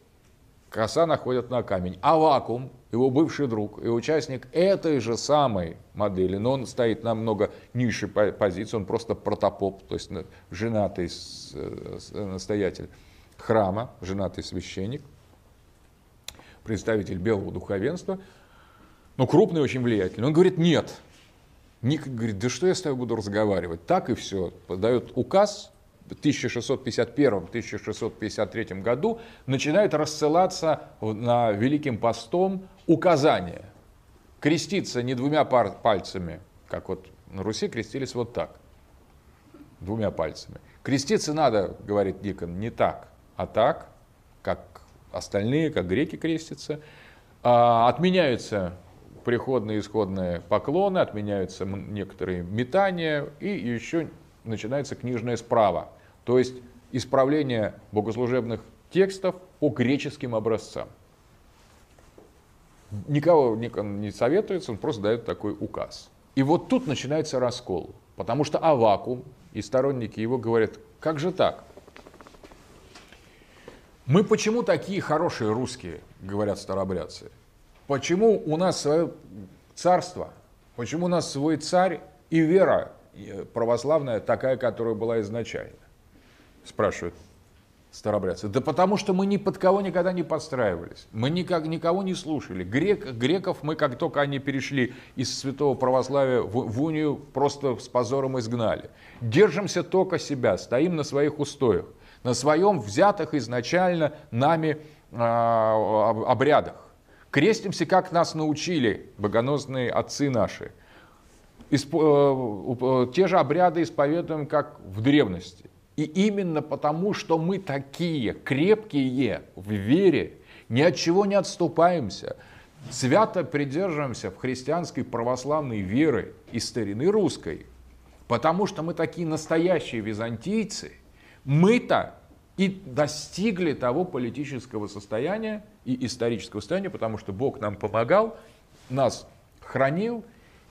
коса находят на камень. А вакуум, его бывший друг и участник этой же самой модели, но он стоит намного ниже позиции, он просто протопоп, то есть женатый настоятель храма, женатый священник, представитель белого духовенства, но крупный, очень влиятельный. Он говорит, нет. Ник говорит, да что я с тобой буду разговаривать? Так и все. Подает указ, 1651-1653 году начинает рассылаться на Великим постом указания. Креститься не двумя пальцами, как вот на Руси крестились вот так, двумя пальцами. Креститься надо, говорит Никон, не так, а так, как остальные, как греки крестятся. А, отменяются приходные и исходные поклоны, отменяются некоторые метания, и еще начинается книжное справа, то есть исправление богослужебных текстов по греческим образцам. Никого не советуется, он просто дает такой указ. И вот тут начинается раскол, потому что Авакум и сторонники его говорят, как же так? Мы почему такие хорошие русские, говорят старобрядцы? Почему у нас свое царство? Почему у нас свой царь и вера православная такая, которая была изначально? Спрашивают старобрядцы. Да потому что мы ни под кого никогда не подстраивались. Мы никак, никого не слушали. Грек, греков мы, как только они перешли из святого православия в, в унию, просто с позором изгнали. Держимся только себя, стоим на своих устоях, на своем взятых изначально нами э, обрядах. Крестимся, как нас научили богоносные отцы наши. Исп, э, те же обряды исповедуем, как в древности. И именно потому, что мы такие крепкие в вере, ни от чего не отступаемся, свято придерживаемся в христианской православной веры и старины русской, потому что мы такие настоящие византийцы, мы-то и достигли того политического состояния и исторического состояния, потому что Бог нам помогал, нас хранил.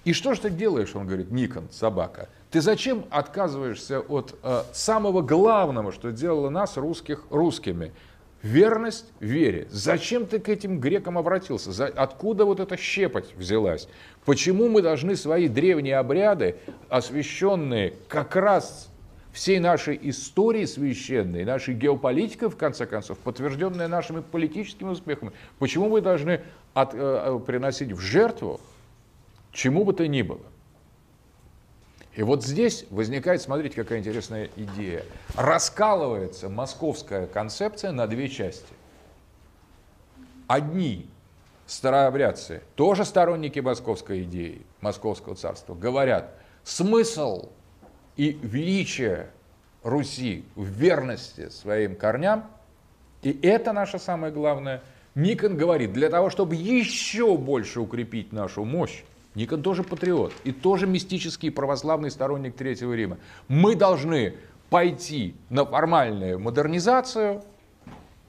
И что же ты делаешь, он говорит, Никон, собака, ты зачем отказываешься от э, самого главного, что делало нас, русских, русскими? Верность вере. Зачем ты к этим грекам обратился? За, откуда вот эта щепоть взялась? Почему мы должны свои древние обряды, освященные как раз всей нашей истории священной, нашей геополитикой, в конце концов, подтвержденная нашими политическими успехами, почему мы должны от, э, э, приносить в жертву чему бы то ни было? И вот здесь возникает, смотрите, какая интересная идея. Раскалывается московская концепция на две части. Одни старообрядцы, тоже сторонники московской идеи, московского царства, говорят, смысл и величие Руси в верности своим корням, и это наше самое главное, Никон говорит, для того, чтобы еще больше укрепить нашу мощь, Никон тоже патриот и тоже мистический православный сторонник Третьего Рима. Мы должны пойти на формальную модернизацию,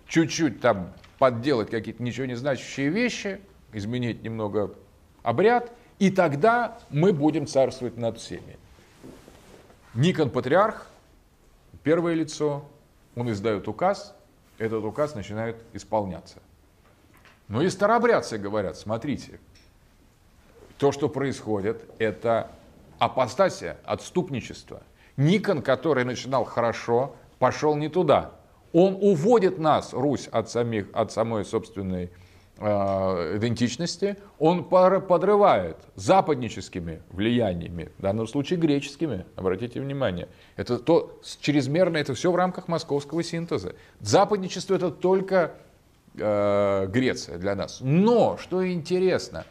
чуть-чуть там подделать какие-то ничего не значащие вещи, изменить немного обряд, и тогда мы будем царствовать над всеми. Никон патриарх, первое лицо, он издает указ, этот указ начинает исполняться. Но и старобрядцы говорят, смотрите, то, что происходит, это апостасия, отступничество. Никон, который начинал хорошо, пошел не туда. Он уводит нас, Русь, от, самих, от самой собственной э, идентичности, он подрывает западническими влияниями, в данном случае греческими, обратите внимание. Это то, чрезмерно, это все в рамках московского синтеза. Западничество это только э, Греция для нас. Но, что интересно,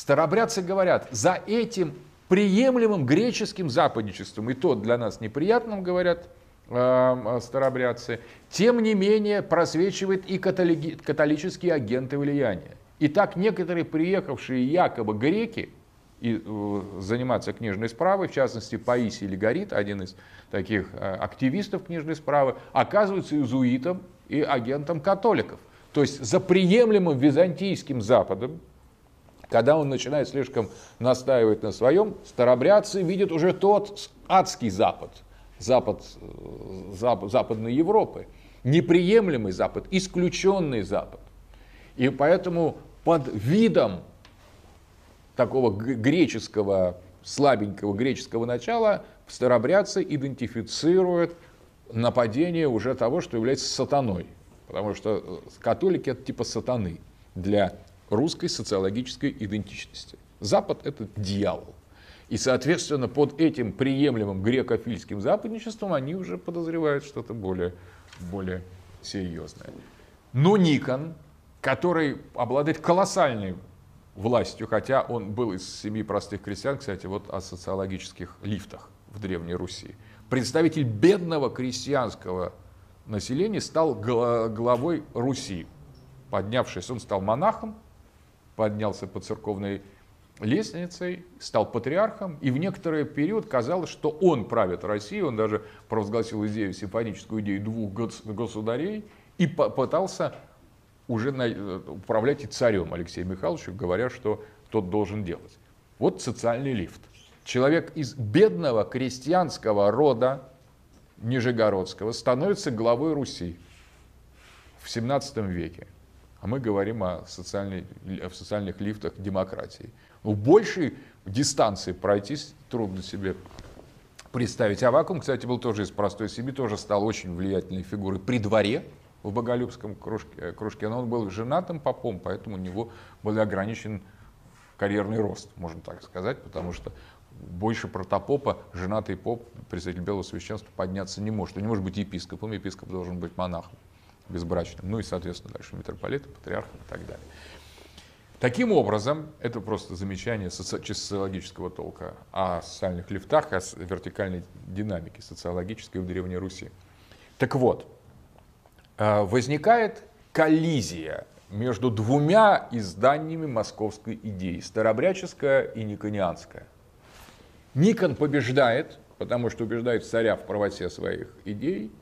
старобрядцы говорят, за этим приемлемым греческим западничеством, и то для нас неприятным, говорят э, старобрядцы, тем не менее просвечивает и католики, католические агенты влияния. Итак, некоторые приехавшие якобы греки и, э, заниматься книжной справой, в частности Паисий Легорит, один из таких э, активистов книжной справы, оказывается иезуитом и агентом католиков. То есть за приемлемым византийским Западом когда он начинает слишком настаивать на своем, старобрядцы видят уже тот адский Запад, Запад, э, Запад Западной Европы, неприемлемый Запад, исключенный Запад. И поэтому под видом такого греческого, слабенького греческого начала старобрядцы идентифицируют нападение уже того, что является сатаной. Потому что э, католики это типа сатаны для русской социологической идентичности. Запад – это дьявол. И, соответственно, под этим приемлемым грекофильским западничеством они уже подозревают что-то более, более серьезное. Но Никон, который обладает колоссальной властью, хотя он был из семьи простых крестьян, кстати, вот о социологических лифтах в Древней Руси, представитель бедного крестьянского населения стал главой Руси. Поднявшись, он стал монахом, поднялся по церковной лестницей, стал патриархом, и в некоторый период казалось, что он правит Россией, он даже провозгласил идею, симфоническую идею двух государей, и пытался уже управлять и царем Алексеем Михайловичем, говоря, что тот должен делать. Вот социальный лифт. Человек из бедного крестьянского рода Нижегородского становится главой Руси в 17 веке а мы говорим о, социальной, о социальных лифтах демократии. Ну, большей дистанции пройтись трудно себе представить. А вакуум, кстати, был тоже из простой семьи, тоже стал очень влиятельной фигурой при дворе в Боголюбском кружке, кружке. Но он был женатым попом, поэтому у него был ограничен карьерный рост, можно так сказать, потому что больше протопопа женатый поп, представитель белого священства, подняться не может. Он не может быть епископом, епископ должен быть монахом безбрачным, ну и, соответственно, дальше митрополитом, патриархом и так далее. Таким образом, это просто замечание социологического толка о социальных лифтах, о вертикальной динамике социологической в Древней Руси. Так вот, э, возникает коллизия между двумя изданиями московской идеи, старобряческая и никонианская. Никон побеждает, потому что убеждает царя в правоте своих идей,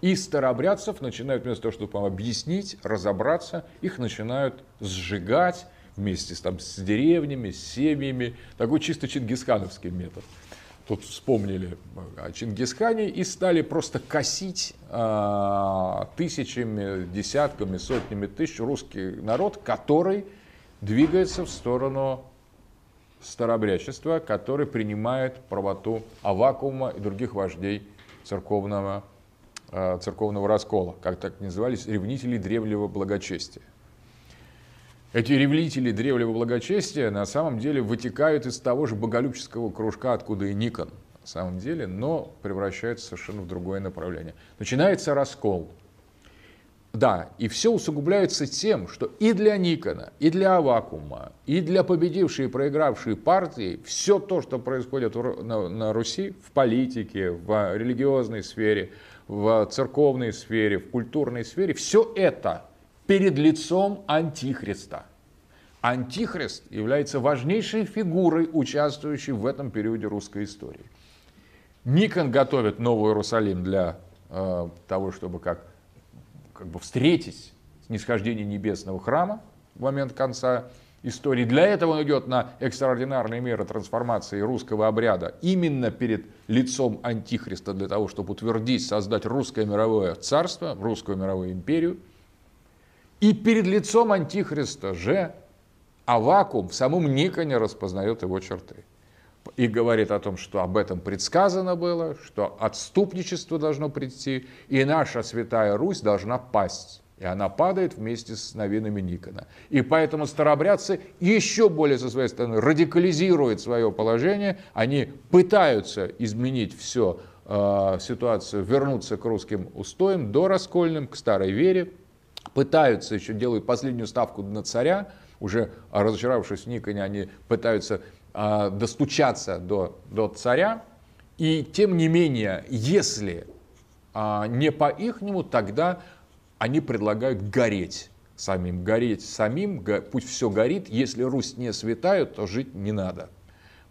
и старообрядцев начинают вместо того, чтобы объяснить, разобраться, их начинают сжигать вместе с, там, с деревнями, с семьями. Такой чисто чингисхановский метод. Тут вспомнили о Чингисхане и стали просто косить а, тысячами, десятками, сотнями тысяч русский народ, который двигается в сторону старообрядчества, который принимает правоту Авакума и других вождей церковного Э, церковного раскола, как так назывались, ревнители древнего благочестия. Эти ревнители древнего благочестия на самом деле вытекают из того же боголюбческого кружка, откуда и Никон, на самом деле, но превращаются совершенно в другое направление. Начинается раскол. Да, и все усугубляется тем, что и для Никона, и для Авакума, и для победившей и проигравшей партии все то, что происходит на Руси в политике, в религиозной сфере, в церковной сфере, в культурной сфере, все это перед лицом Антихриста. Антихрист является важнейшей фигурой, участвующей в этом периоде русской истории. Никон готовит Новый Иерусалим для э, того, чтобы как, как бы встретить снисхождение небесного храма в момент конца истории. Для этого он идет на экстраординарные меры трансформации русского обряда именно перед лицом Антихриста для того, чтобы утвердить, создать русское мировое царство, русскую мировую империю. И перед лицом Антихриста же Авакум в самом Никоне распознает его черты. И говорит о том, что об этом предсказано было, что отступничество должно прийти, и наша святая Русь должна пасть. И она падает вместе с новинами Никона. И поэтому старобрядцы еще более со своей стороны радикализируют свое положение. Они пытаются изменить все э, ситуацию, вернуться к русским устоям, до раскольным, к старой вере. Пытаются еще делают последнюю ставку на царя. Уже разочаровавшись в Никоне, они пытаются э, достучаться до, до царя. И тем не менее, если э, не по-ихнему, тогда они предлагают гореть самим, гореть самим, пусть все горит, если Русь не святая, то жить не надо.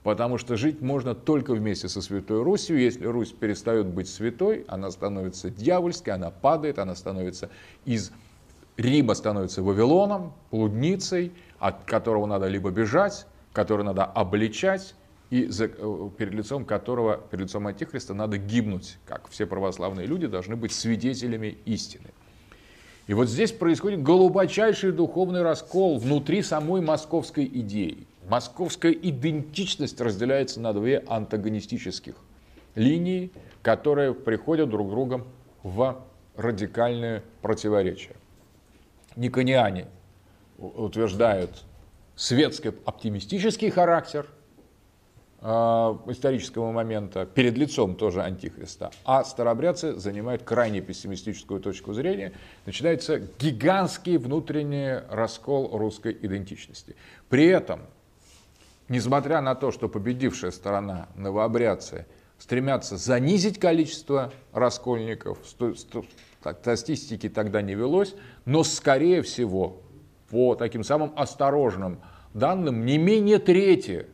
Потому что жить можно только вместе со Святой Русью. Если Русь перестает быть святой, она становится дьявольской, она падает, она становится из Рима становится Вавилоном, блудницей, от которого надо либо бежать, который надо обличать, и за, э, перед лицом которого, перед лицом Антихриста надо гибнуть, как все православные люди должны быть свидетелями истины. И вот здесь происходит глубочайший духовный раскол внутри самой московской идеи. Московская идентичность разделяется на две антагонистических линии, которые приходят друг к другу в радикальное противоречие. Никониане утверждают светский оптимистический характер исторического момента, перед лицом тоже антихриста, а старобрядцы занимают крайне пессимистическую точку зрения, начинается гигантский внутренний раскол русской идентичности. При этом, несмотря на то, что победившая сторона, новообрядцы, стремятся занизить количество раскольников, статистики тогда не велось, но скорее всего, по таким самым осторожным данным, не менее трети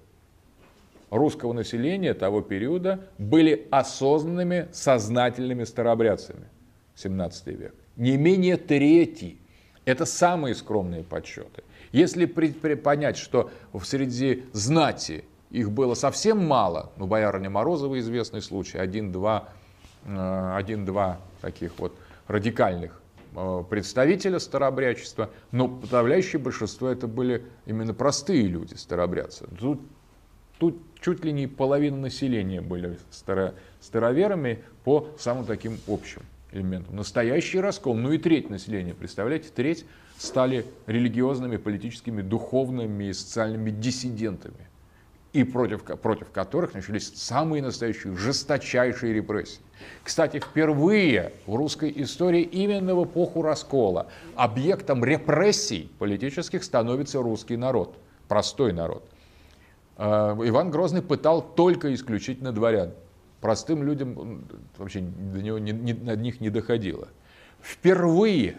русского населения того периода были осознанными, сознательными старообрядцами 17 век. Не менее трети. Это самые скромные подсчеты. Если при, при, понять, что в среди знати их было совсем мало, ну, боярыня Морозова известный случай, один-два э, один-два таких вот радикальных э, представителя старообрядчества, но подавляющее большинство это были именно простые люди, старообрядцы. Тут, тут чуть ли не половина населения были старо, староверами по самым таким общим элементам. Настоящий раскол, ну и треть населения, представляете, треть стали религиозными, политическими, духовными и социальными диссидентами и против, против которых начались самые настоящие жесточайшие репрессии. Кстати, впервые в русской истории именно в эпоху раскола объектом репрессий политических становится русский народ, простой народ. Э, Иван Грозный пытал только исключительно дворян. Простым людям вообще до него не, не, над них не доходило. Впервые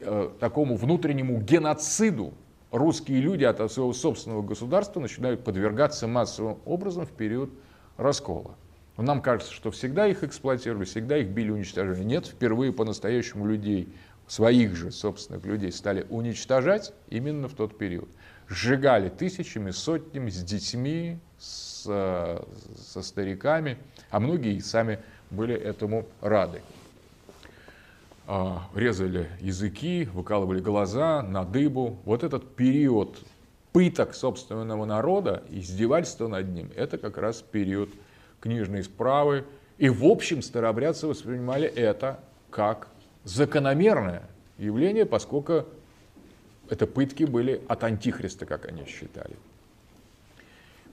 э, такому внутреннему геноциду русские люди от своего собственного государства начинают подвергаться массовым образом в период раскола. Но нам кажется, что всегда их эксплуатировали, всегда их били, уничтожали. Нет, впервые по-настоящему людей, своих же собственных людей стали уничтожать именно в тот период. Сжигали тысячами, сотнями, с детьми, с, со стариками, а многие и сами были этому рады. А, резали языки, выкалывали глаза на дыбу. Вот этот период пыток собственного народа, издевательства над ним, это как раз период книжной справы. И в общем старообрядцы воспринимали это как закономерное явление, поскольку это пытки были от антихриста, как они считали.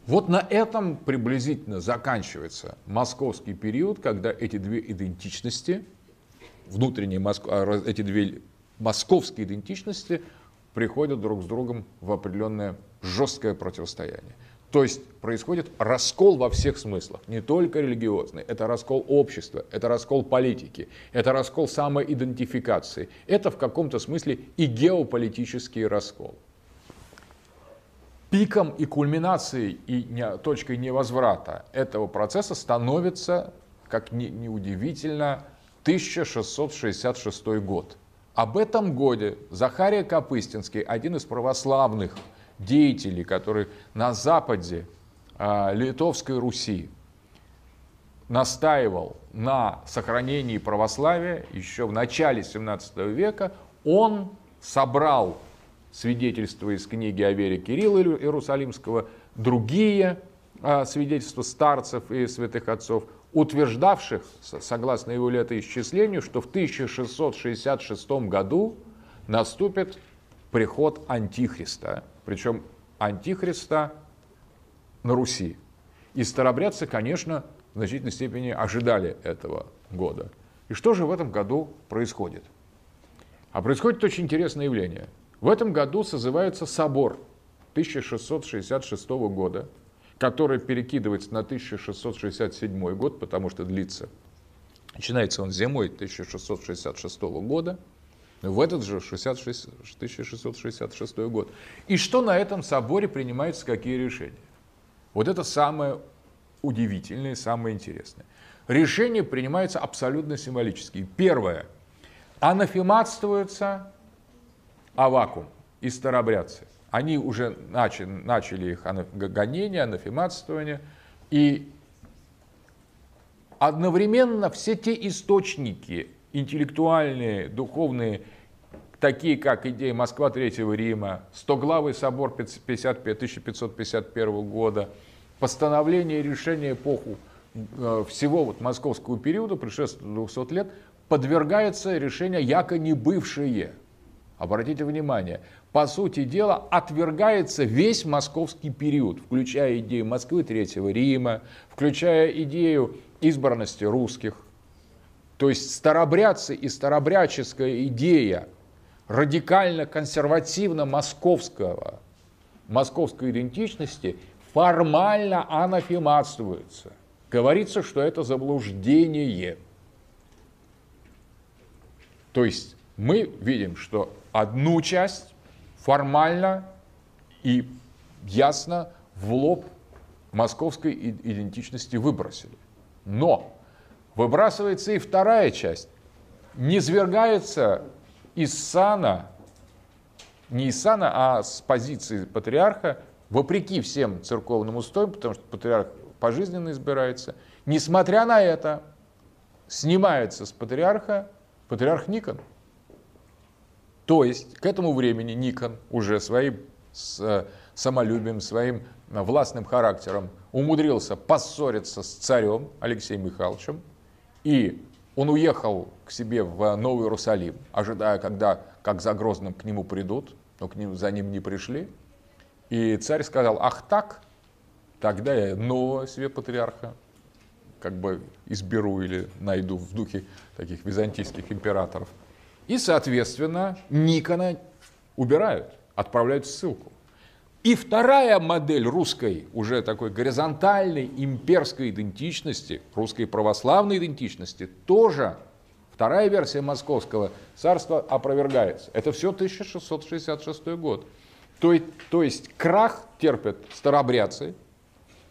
Вот на этом приблизительно заканчивается московский период, когда эти две идентичности – внутренние а, эти две московские идентичности приходят друг с другом в определенное жесткое противостояние. То есть происходит раскол во всех смыслах, не только религиозный. Это раскол общества, это раскол политики, это раскол самоидентификации. Это в каком-то смысле и геополитический раскол. Пиком и кульминацией и точкой невозврата этого процесса становится, как ни, ни удивительно, 1666 год. Об этом годе Захария Капыстинский, один из православных деятелей, который на западе э, Литовской Руси настаивал на сохранении православия еще в начале 17 века, он собрал свидетельства из книги о вере Кирилла Иерусалимского, другие э, свидетельства старцев и святых отцов – утверждавших, согласно его летоисчислению, что в 1666 году наступит приход Антихриста, причем Антихриста на Руси. И старобрядцы, конечно, в значительной степени ожидали этого года. И что же в этом году происходит? А происходит очень интересное явление. В этом году созывается собор 1666 года, который перекидывается на 1667 год, потому что длится. Начинается он зимой 1666 года, в этот же 66, 1666 год. И что на этом соборе принимаются, какие решения? Вот это самое удивительное, самое интересное. Решения принимаются абсолютно символические. Первое. Анафематствуется авакум и старобрядцы. Они уже начали, начали их гонение, анафематствование. И одновременно все те источники интеллектуальные, духовные, такие как идея Москва Третьего Рима, Стоглавый собор 1551 года, постановление и решение эпоху э, всего вот московского периода, предшествующего 200 лет, подвергается решению яко не бывшие. Обратите внимание, по сути дела отвергается весь московский период, включая идею Москвы Третьего Рима, включая идею избранности русских. То есть старобрядцы и старобрядческая идея радикально консервативно московского, московской идентичности формально анафематствуется. Говорится, что это заблуждение. То есть мы видим, что одну часть формально и ясно в лоб московской идентичности выбросили. Но выбрасывается и вторая часть. Не свергается из сана, не из сана, а с позиции патриарха вопреки всем церковным устоям, потому что патриарх пожизненно избирается, несмотря на это, снимается с патриарха патриарх Никон. То есть к этому времени Никон уже своим с, э, самолюбием, своим властным характером умудрился поссориться с царем Алексеем Михайловичем, и он уехал к себе в Новый Иерусалим, ожидая, когда, как за Грозным, к нему придут, но к ним, за ним не пришли. И царь сказал, ах так, тогда я нового себе патриарха как бы изберу или найду в духе таких византийских императоров. И, соответственно, Никона убирают, отправляют в ссылку. И вторая модель русской, уже такой горизонтальной имперской идентичности, русской православной идентичности, тоже вторая версия московского царства опровергается. Это все 1666 год. То, то есть крах терпят старообрядцы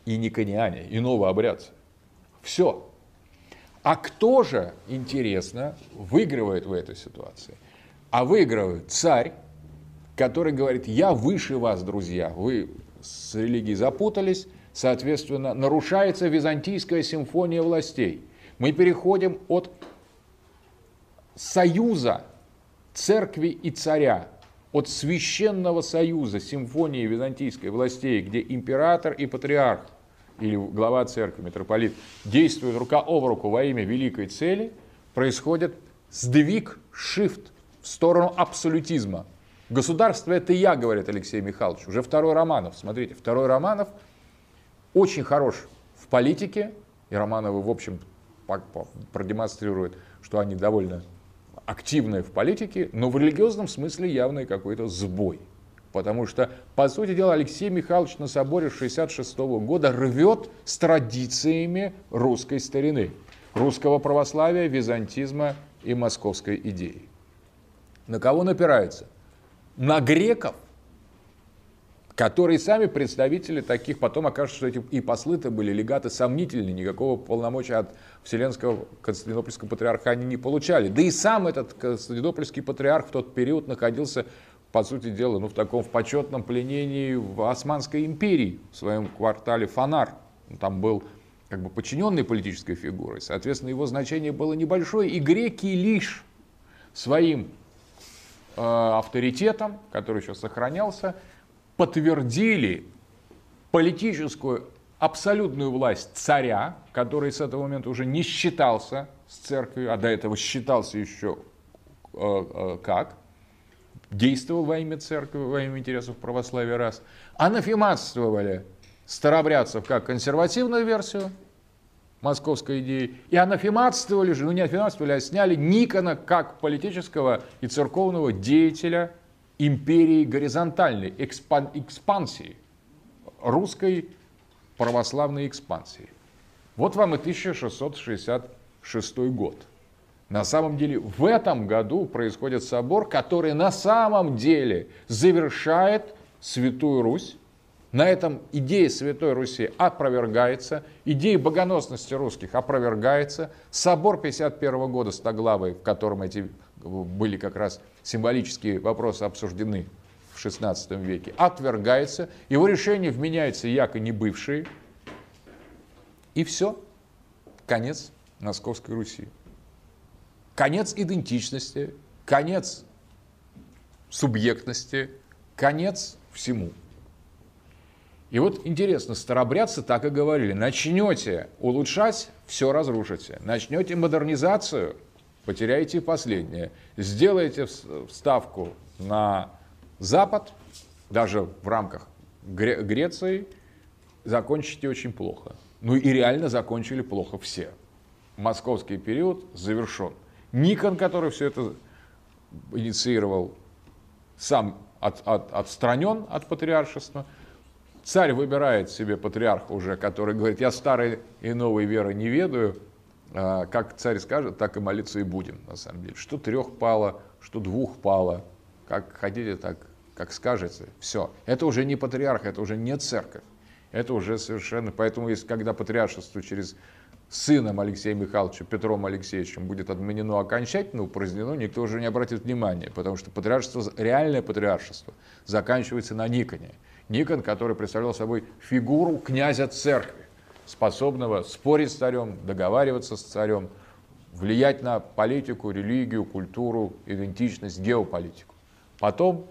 и никониане, и новообрядцы. Все. А кто же, интересно, выигрывает в этой ситуации? А выигрывает царь, который говорит, я выше вас, друзья, вы с религией запутались, соответственно, нарушается византийская симфония властей. Мы переходим от союза церкви и царя от священного союза симфонии византийской властей, где император и патриарх или глава церкви, митрополит, действуют рука об руку во имя великой цели, происходит сдвиг, шифт в сторону абсолютизма. Государство это я, говорит Алексей Михайлович. Уже второй Романов. Смотрите, второй Романов очень хорош в политике, и Романовы, в общем, продемонстрируют, что они довольно активные в политике, но в религиозном смысле явный какой-то сбой. Потому что, по сути дела, Алексей Михайлович на соборе 66 года рвет с традициями русской старины, русского православия, византизма и московской идеи. На кого напирается? На греков, которые сами представители таких, потом окажется, что эти и послы-то были легаты сомнительные, никакого полномочия от Вселенского Константинопольского патриарха они не получали. Да и сам этот Константинопольский патриарх в тот период находился, по сути дела, ну, в таком в почетном пленении в Османской империи, в своем квартале Фонар. Там был как бы подчиненной политической фигурой, соответственно, его значение было небольшое, и греки лишь своим авторитетом, который еще сохранялся, подтвердили политическую абсолютную власть царя, который с этого момента уже не считался с церковью, а до этого считался еще э, э, как, действовал во имя церкви, во имя интересов православия раз, анафематствовали старобрядцев как консервативную версию московской идеи, и анафематствовали же, ну не анафематствовали, а сняли Никона как политического и церковного деятеля империи горизонтальной, экспан, экспансии, русской православной экспансии. Вот вам и 1666 год. На самом деле в этом году происходит собор, который на самом деле завершает Святую Русь. На этом идея Святой Руси опровергается, идея богоносности русских опровергается. Собор 51 года Стоглавой, в котором эти были как раз символические вопросы обсуждены в XVI веке, отвергается. Его решение вменяется яко не бывшие. И все. Конец Московской Руси. Конец идентичности, конец субъектности, конец всему. И вот интересно, старобрядцы так и говорили, начнете улучшать, все разрушите. Начнете модернизацию, потеряете последнее. Сделаете вставку на Запад, даже в рамках Греции, закончите очень плохо. Ну и реально закончили плохо все. Московский период завершен. Никон, который все это инициировал, сам от, от, отстранен от патриаршества. Царь выбирает себе патриарха уже, который говорит, я старой и новой веры не ведаю. А, как царь скажет, так и молиться и будем, на самом деле. Что трех пало, что двух пало. Как хотите, так как скажете. Все. Это уже не патриарх, это уже не церковь. Это уже совершенно... Поэтому, если, когда патриаршество через сыном Алексея Михайловича, Петром Алексеевичем, будет отменено окончательно, упразднено, никто уже не обратит внимания, потому что патриаршество, реальное патриаршество заканчивается на Никоне. Никон, который представлял собой фигуру князя церкви, способного спорить с царем, договариваться с царем, влиять на политику, религию, культуру, идентичность, геополитику. Потом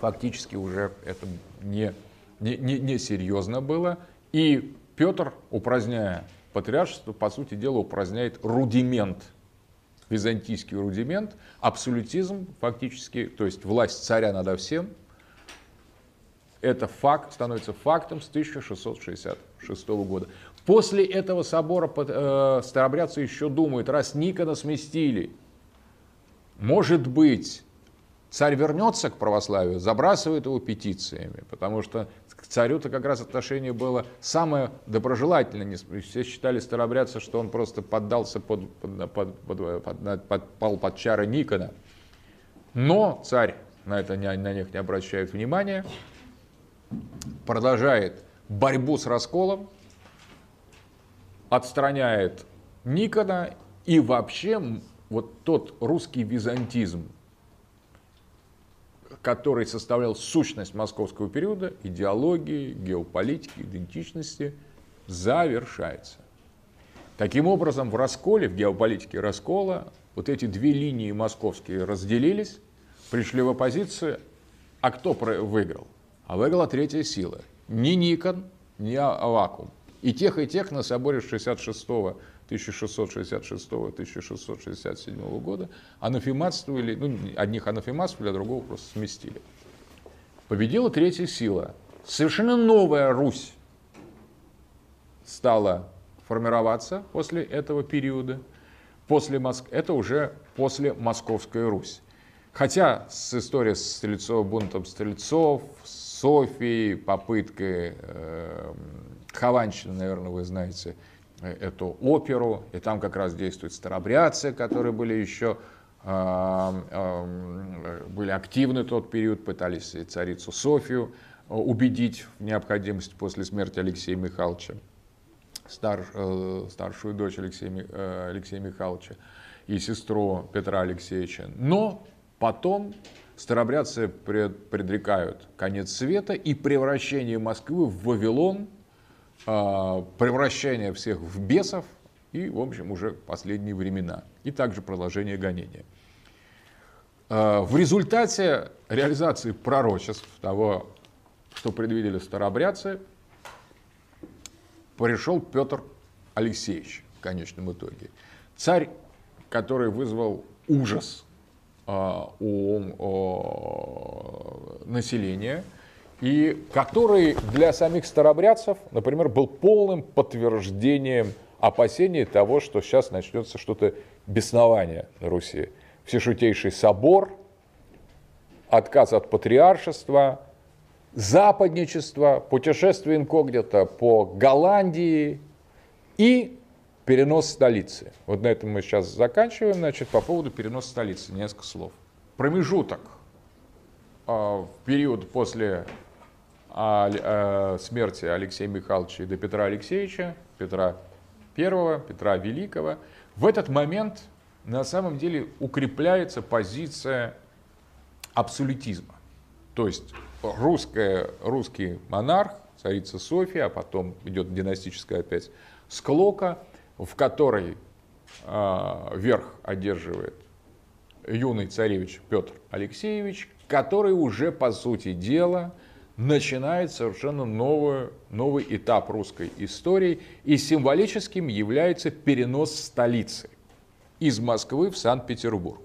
фактически уже это не, не, не, не серьезно было, и Петр, упраздняя патриаршество, по сути дела, упраздняет рудимент, византийский рудимент, абсолютизм фактически, то есть власть царя над всем, это факт, становится фактом с 1666 года. После этого собора э, старобрядцы еще думают, раз Никона сместили, может быть, царь вернется к православию, забрасывает его петициями, потому что к царю-то как раз отношение было самое доброжелательное. Все считали старобрядцы, что он просто поддался под, под, под, под, под, подпал под чары Никона. Но царь на это не, на них не обращает внимания, продолжает борьбу с расколом, отстраняет Никона и вообще вот тот русский византизм, который составлял сущность московского периода, идеологии, геополитики, идентичности, завершается. Таким образом, в расколе, в геополитике раскола, вот эти две линии московские разделились, пришли в оппозицию, а кто выиграл? А выиграла третья сила. Ни Никон, ни Авакум. И тех, и тех на соборе 66 1666-1667 года анафематствовали, ну, одних анафематствовали, а другого просто сместили. Победила третья сила. Совершенно новая Русь стала формироваться после этого периода. После Моск... Это уже после Московской Русь. Хотя с историей с Стрельцов, бунтом Стрельцов, Софией, попыткой э, Хованщины, наверное, вы знаете, эту оперу, и там как раз действуют старобрядцы, которые были еще были активны в тот период, пытались царицу Софию э, убедить в необходимости после смерти Алексея Михайловича, стар, э, старшую дочь Алексея, э, Алексея Михайловича и сестру Петра Алексеевича. Но потом старобрядцы предрекают конец света и превращение Москвы в Вавилон – а, превращение всех в бесов и, в общем, уже последние времена. И также продолжение гонения. А, в результате реализации пророчеств того, что предвидели старообрядцы, пришел Петр Алексеевич в конечном итоге. Царь, который вызвал ужас у, у населения, и который для самих старобрядцев, например, был полным подтверждением опасений того, что сейчас начнется что-то беснование на Руси. Всешутейший собор, отказ от патриаршества, западничество, путешествие инкогнито по Голландии и перенос столицы. Вот на этом мы сейчас заканчиваем. Значит, по поводу переноса столицы несколько слов. Промежуток э, в период после э, смерти Алексея Михайловича до Петра Алексеевича, Петра I, Петра Великого, в этот момент на самом деле укрепляется позиция абсолютизма. То есть русская, русский монарх, царица София, а потом идет династическая опять склока, в которой э, верх одерживает юный царевич Петр Алексеевич, который уже, по сути дела, начинает совершенно новую, новый этап русской истории, и символическим является перенос столицы из Москвы в Санкт-Петербург.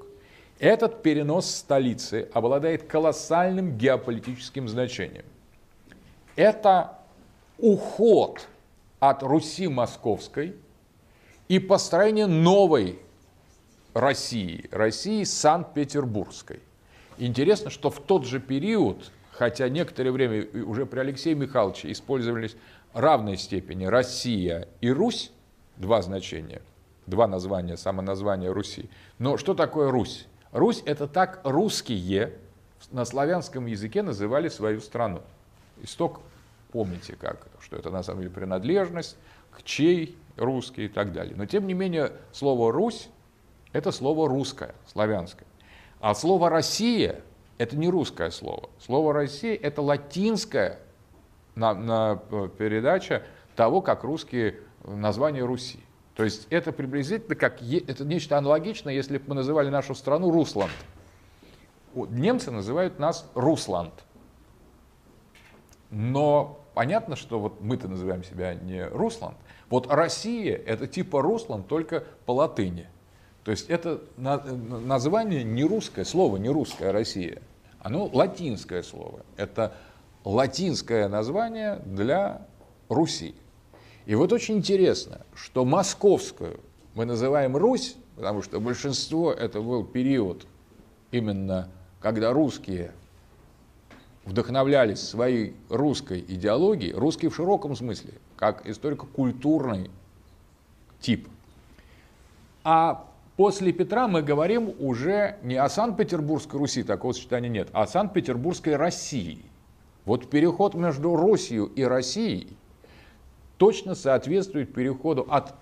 Этот перенос столицы обладает колоссальным геополитическим значением. Это уход от Руси Московской и построение новой России, России Санкт-Петербургской. Интересно, что в тот же период хотя некоторое время уже при Алексее Михайловиче использовались равной степени Россия и Русь, два значения, два названия, самоназвания Руси. Но что такое Русь? Русь это так русские на славянском языке называли свою страну. Исток, помните как, что это на самом деле принадлежность, чей русский и так далее. Но тем не менее слово Русь это слово русское, славянское. А слово Россия это не русское слово. Слово «Россия» — это латинская на, на э, передача того, как русские название Руси. То есть это приблизительно как, это нечто аналогичное, если бы мы называли нашу страну Русланд. Немцы называют нас Русланд. Но понятно, что вот мы-то называем себя не Русланд. Вот Россия – это типа Русланд, только по латыни. То есть это название не русское, слово не русская Россия. Оно латинское слово. Это латинское название для Руси. И вот очень интересно, что московскую мы называем Русь, потому что большинство это был период именно, когда русские вдохновлялись своей русской идеологией, русский в широком смысле, как историко-культурный тип. А после Петра мы говорим уже не о Санкт-Петербургской Руси, такого сочетания нет, а о Санкт-Петербургской России. Вот переход между Русью и Россией точно соответствует переходу от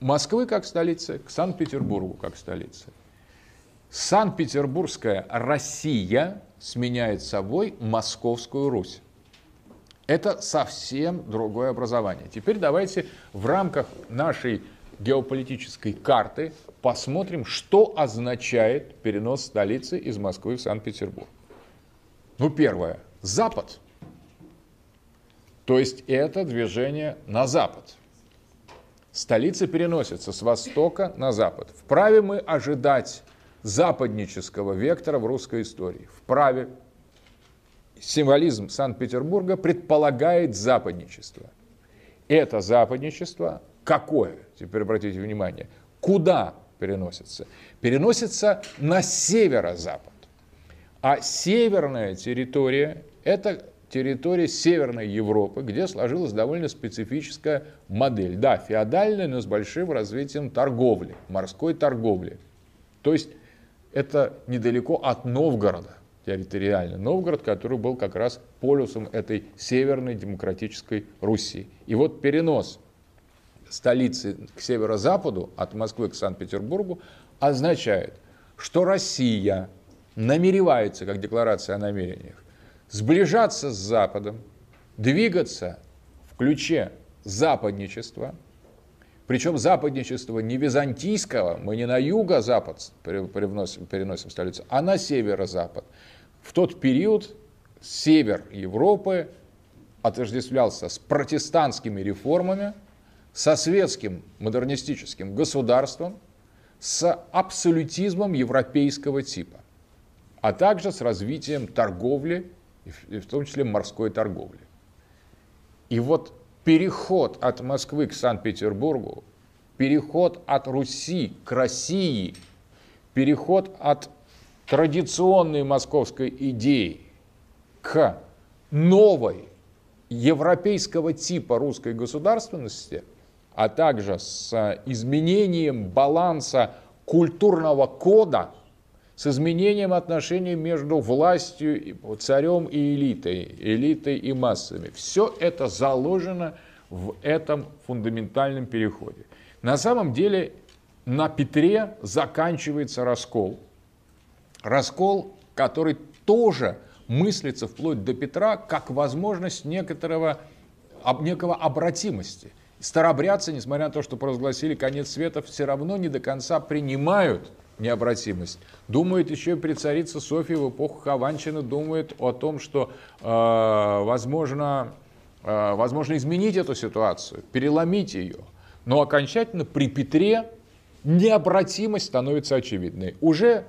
Москвы как столицы к Санкт-Петербургу как столице. Санкт-Петербургская Россия сменяет собой Московскую Русь. Это совсем другое образование. Теперь давайте в рамках нашей геополитической карты посмотрим, что означает перенос столицы из Москвы в Санкт-Петербург. Ну, первое. Запад. То есть это движение на запад. Столица переносится с востока на запад. Вправе мы ожидать западнического вектора в русской истории. Вправе. Символизм Санкт-Петербурга предполагает западничество. Это западничество Какое? Теперь обратите внимание. Куда переносится? Переносится на северо-запад. А северная территория – это территория Северной Европы, где сложилась довольно специфическая модель. Да, феодальная, но с большим развитием торговли, морской торговли. То есть это недалеко от Новгорода территориально. Новгород, который был как раз полюсом этой северной демократической Руси. И вот перенос столицы к северо-западу, от Москвы к Санкт-Петербургу, означает, что Россия намеревается, как декларация о намерениях, сближаться с Западом, двигаться в ключе западничества, причем западничество не византийского, мы не на юго-запад переносим, переносим столицу, а на северо-запад. В тот период север Европы отождествлялся с протестантскими реформами, со светским модернистическим государством, с абсолютизмом европейского типа, а также с развитием торговли, и в том числе морской торговли. И вот переход от Москвы к Санкт-Петербургу, переход от Руси к России, переход от традиционной московской идеи к новой европейского типа русской государственности, а также с изменением баланса культурного кода, с изменением отношений между властью, царем и элитой, элитой и массами. Все это заложено в этом фундаментальном переходе. На самом деле на Петре заканчивается раскол. Раскол, который тоже мыслится вплоть до Петра как возможность некоторого, некого обратимости. Старобрядцы, несмотря на то, что провозгласили конец света, все равно не до конца принимают необратимость. Думает еще и при царице Софии в эпоху Хованщины, думает о том, что э, возможно, э, возможно изменить эту ситуацию, переломить ее. Но окончательно при Петре необратимость становится очевидной. Уже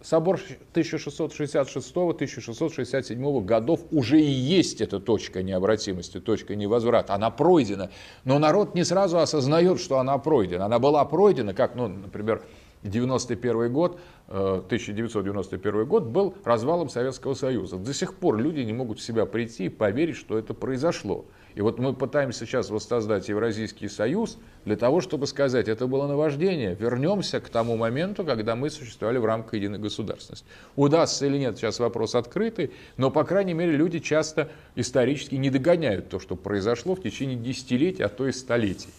собор 1666-1667 годов уже и есть эта точка необратимости, точка невозврата. Она пройдена. Но народ не сразу осознает, что она пройдена. Она была пройдена, как, ну, например, 91 год, 1991 э, год был развалом Советского Союза. До сих пор люди не могут в себя прийти и поверить, что это произошло. И вот мы пытаемся сейчас воссоздать Евразийский союз для того, чтобы сказать, это было наваждение. Вернемся к тому моменту, когда мы существовали в рамках единой государственности. Удастся или нет, сейчас вопрос открытый, но, по крайней мере, люди часто исторически не догоняют то, что произошло в течение десятилетий, а то и столетий.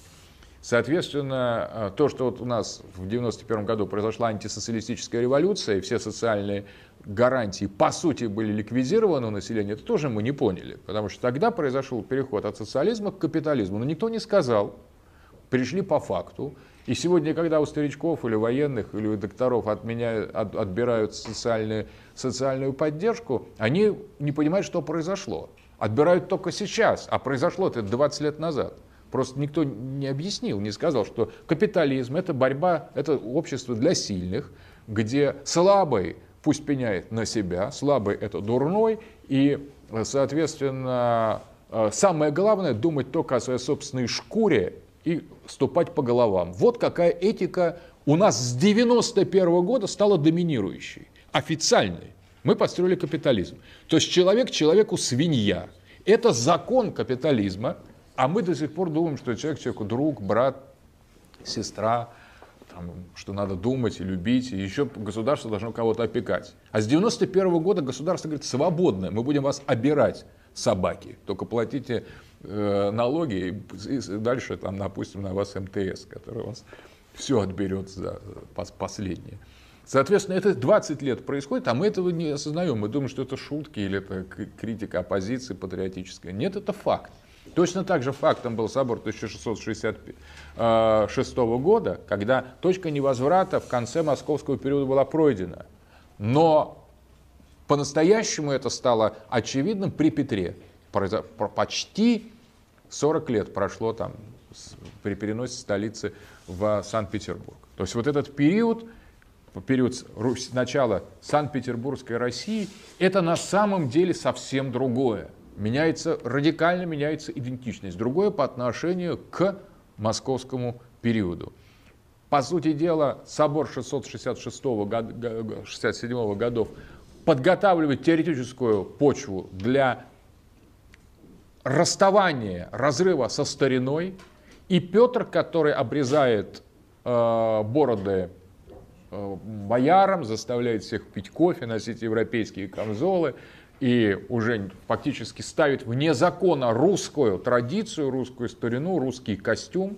Соответственно, э, то, что вот у нас в 1991 году произошла антисоциалистическая революция, и все социальные гарантии по сути были ликвидированы у населения, это тоже мы не поняли. Потому что тогда произошел переход от социализма к капитализму. Но никто не сказал, пришли по факту. И сегодня, когда у старичков или военных, или у докторов отменяют, от, отбирают социальную, социальную поддержку, они не понимают, что произошло. Отбирают только сейчас, а произошло это 20 лет назад. Просто никто не объяснил, не сказал, что капитализм – это борьба, это общество для сильных, где слабый пусть пеняет на себя, слабый – это дурной, и, соответственно, э, самое главное – думать только о своей собственной шкуре и ступать по головам. Вот какая этика у нас с 91 года стала доминирующей, официальной. Мы построили капитализм. То есть человек человеку свинья. Это закон капитализма, а мы до сих пор думаем, что человек человеку друг, брат, сестра, там, что надо думать и любить, и еще государство должно кого-то опекать. А с 91 -го года государство говорит, свободное, мы будем вас обирать, собаки, только платите э, налоги, и, и дальше там напустим на вас МТС, который вас все отберет за последнее. Соответственно, это 20 лет происходит, а мы этого не осознаем. Мы думаем, что это шутки или это критика оппозиции патриотическая. Нет, это факт. Точно так же фактом был собор 1666 года, когда точка невозврата в конце московского периода была пройдена. Но по-настоящему это стало очевидным при Петре. Почти 40 лет прошло там при переносе столицы в Санкт-Петербург. То есть вот этот период, период начала Санкт-Петербургской России, это на самом деле совсем другое меняется, радикально меняется идентичность. Другое по отношению к московскому периоду. По сути дела, собор 666-67 годов подготавливает теоретическую почву для расставания, разрыва со стариной. И Петр, который обрезает э, бороды э, боярам, заставляет всех пить кофе, носить европейские камзолы, и уже фактически ставит вне закона русскую традицию, русскую старину, русский костюм,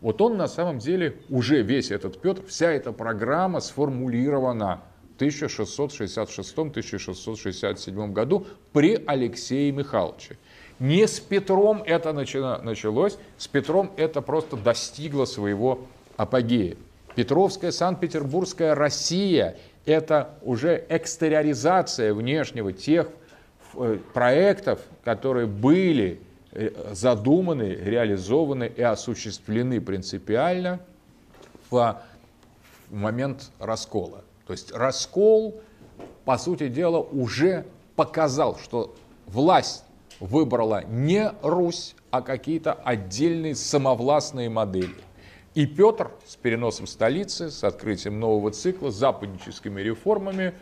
вот он на самом деле уже весь этот Петр, вся эта программа сформулирована в 1666-1667 году при Алексее Михайловиче. Не с Петром это началось, с Петром это просто достигло своего апогея. Петровская, Санкт-Петербургская Россия – это уже экстериоризация внешнего тех проектов, которые были э, задуманы, реализованы и осуществлены принципиально в момент раскола. То есть раскол, по сути дела, уже показал, что власть выбрала не Русь, а какие-то отдельные самовластные модели. И Петр с переносом столицы, с открытием нового цикла, с западническими реформами,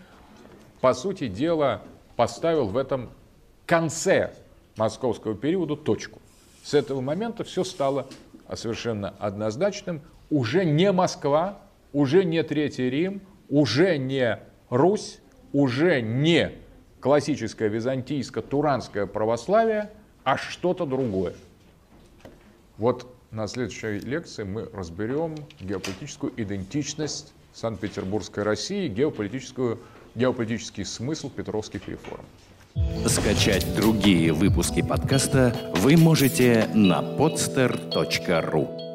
по сути дела, поставил в этом конце московского периода точку. С этого момента все стало совершенно однозначным. Уже не Москва, уже не Третий Рим, уже не Русь, уже не классическое византийско-туранское православие, а что-то другое. Вот на следующей лекции мы разберем геополитическую идентичность Санкт-Петербургской России, геополитическую, геополитический смысл петровских реформ. Скачать другие выпуски подкаста вы можете на podster.ru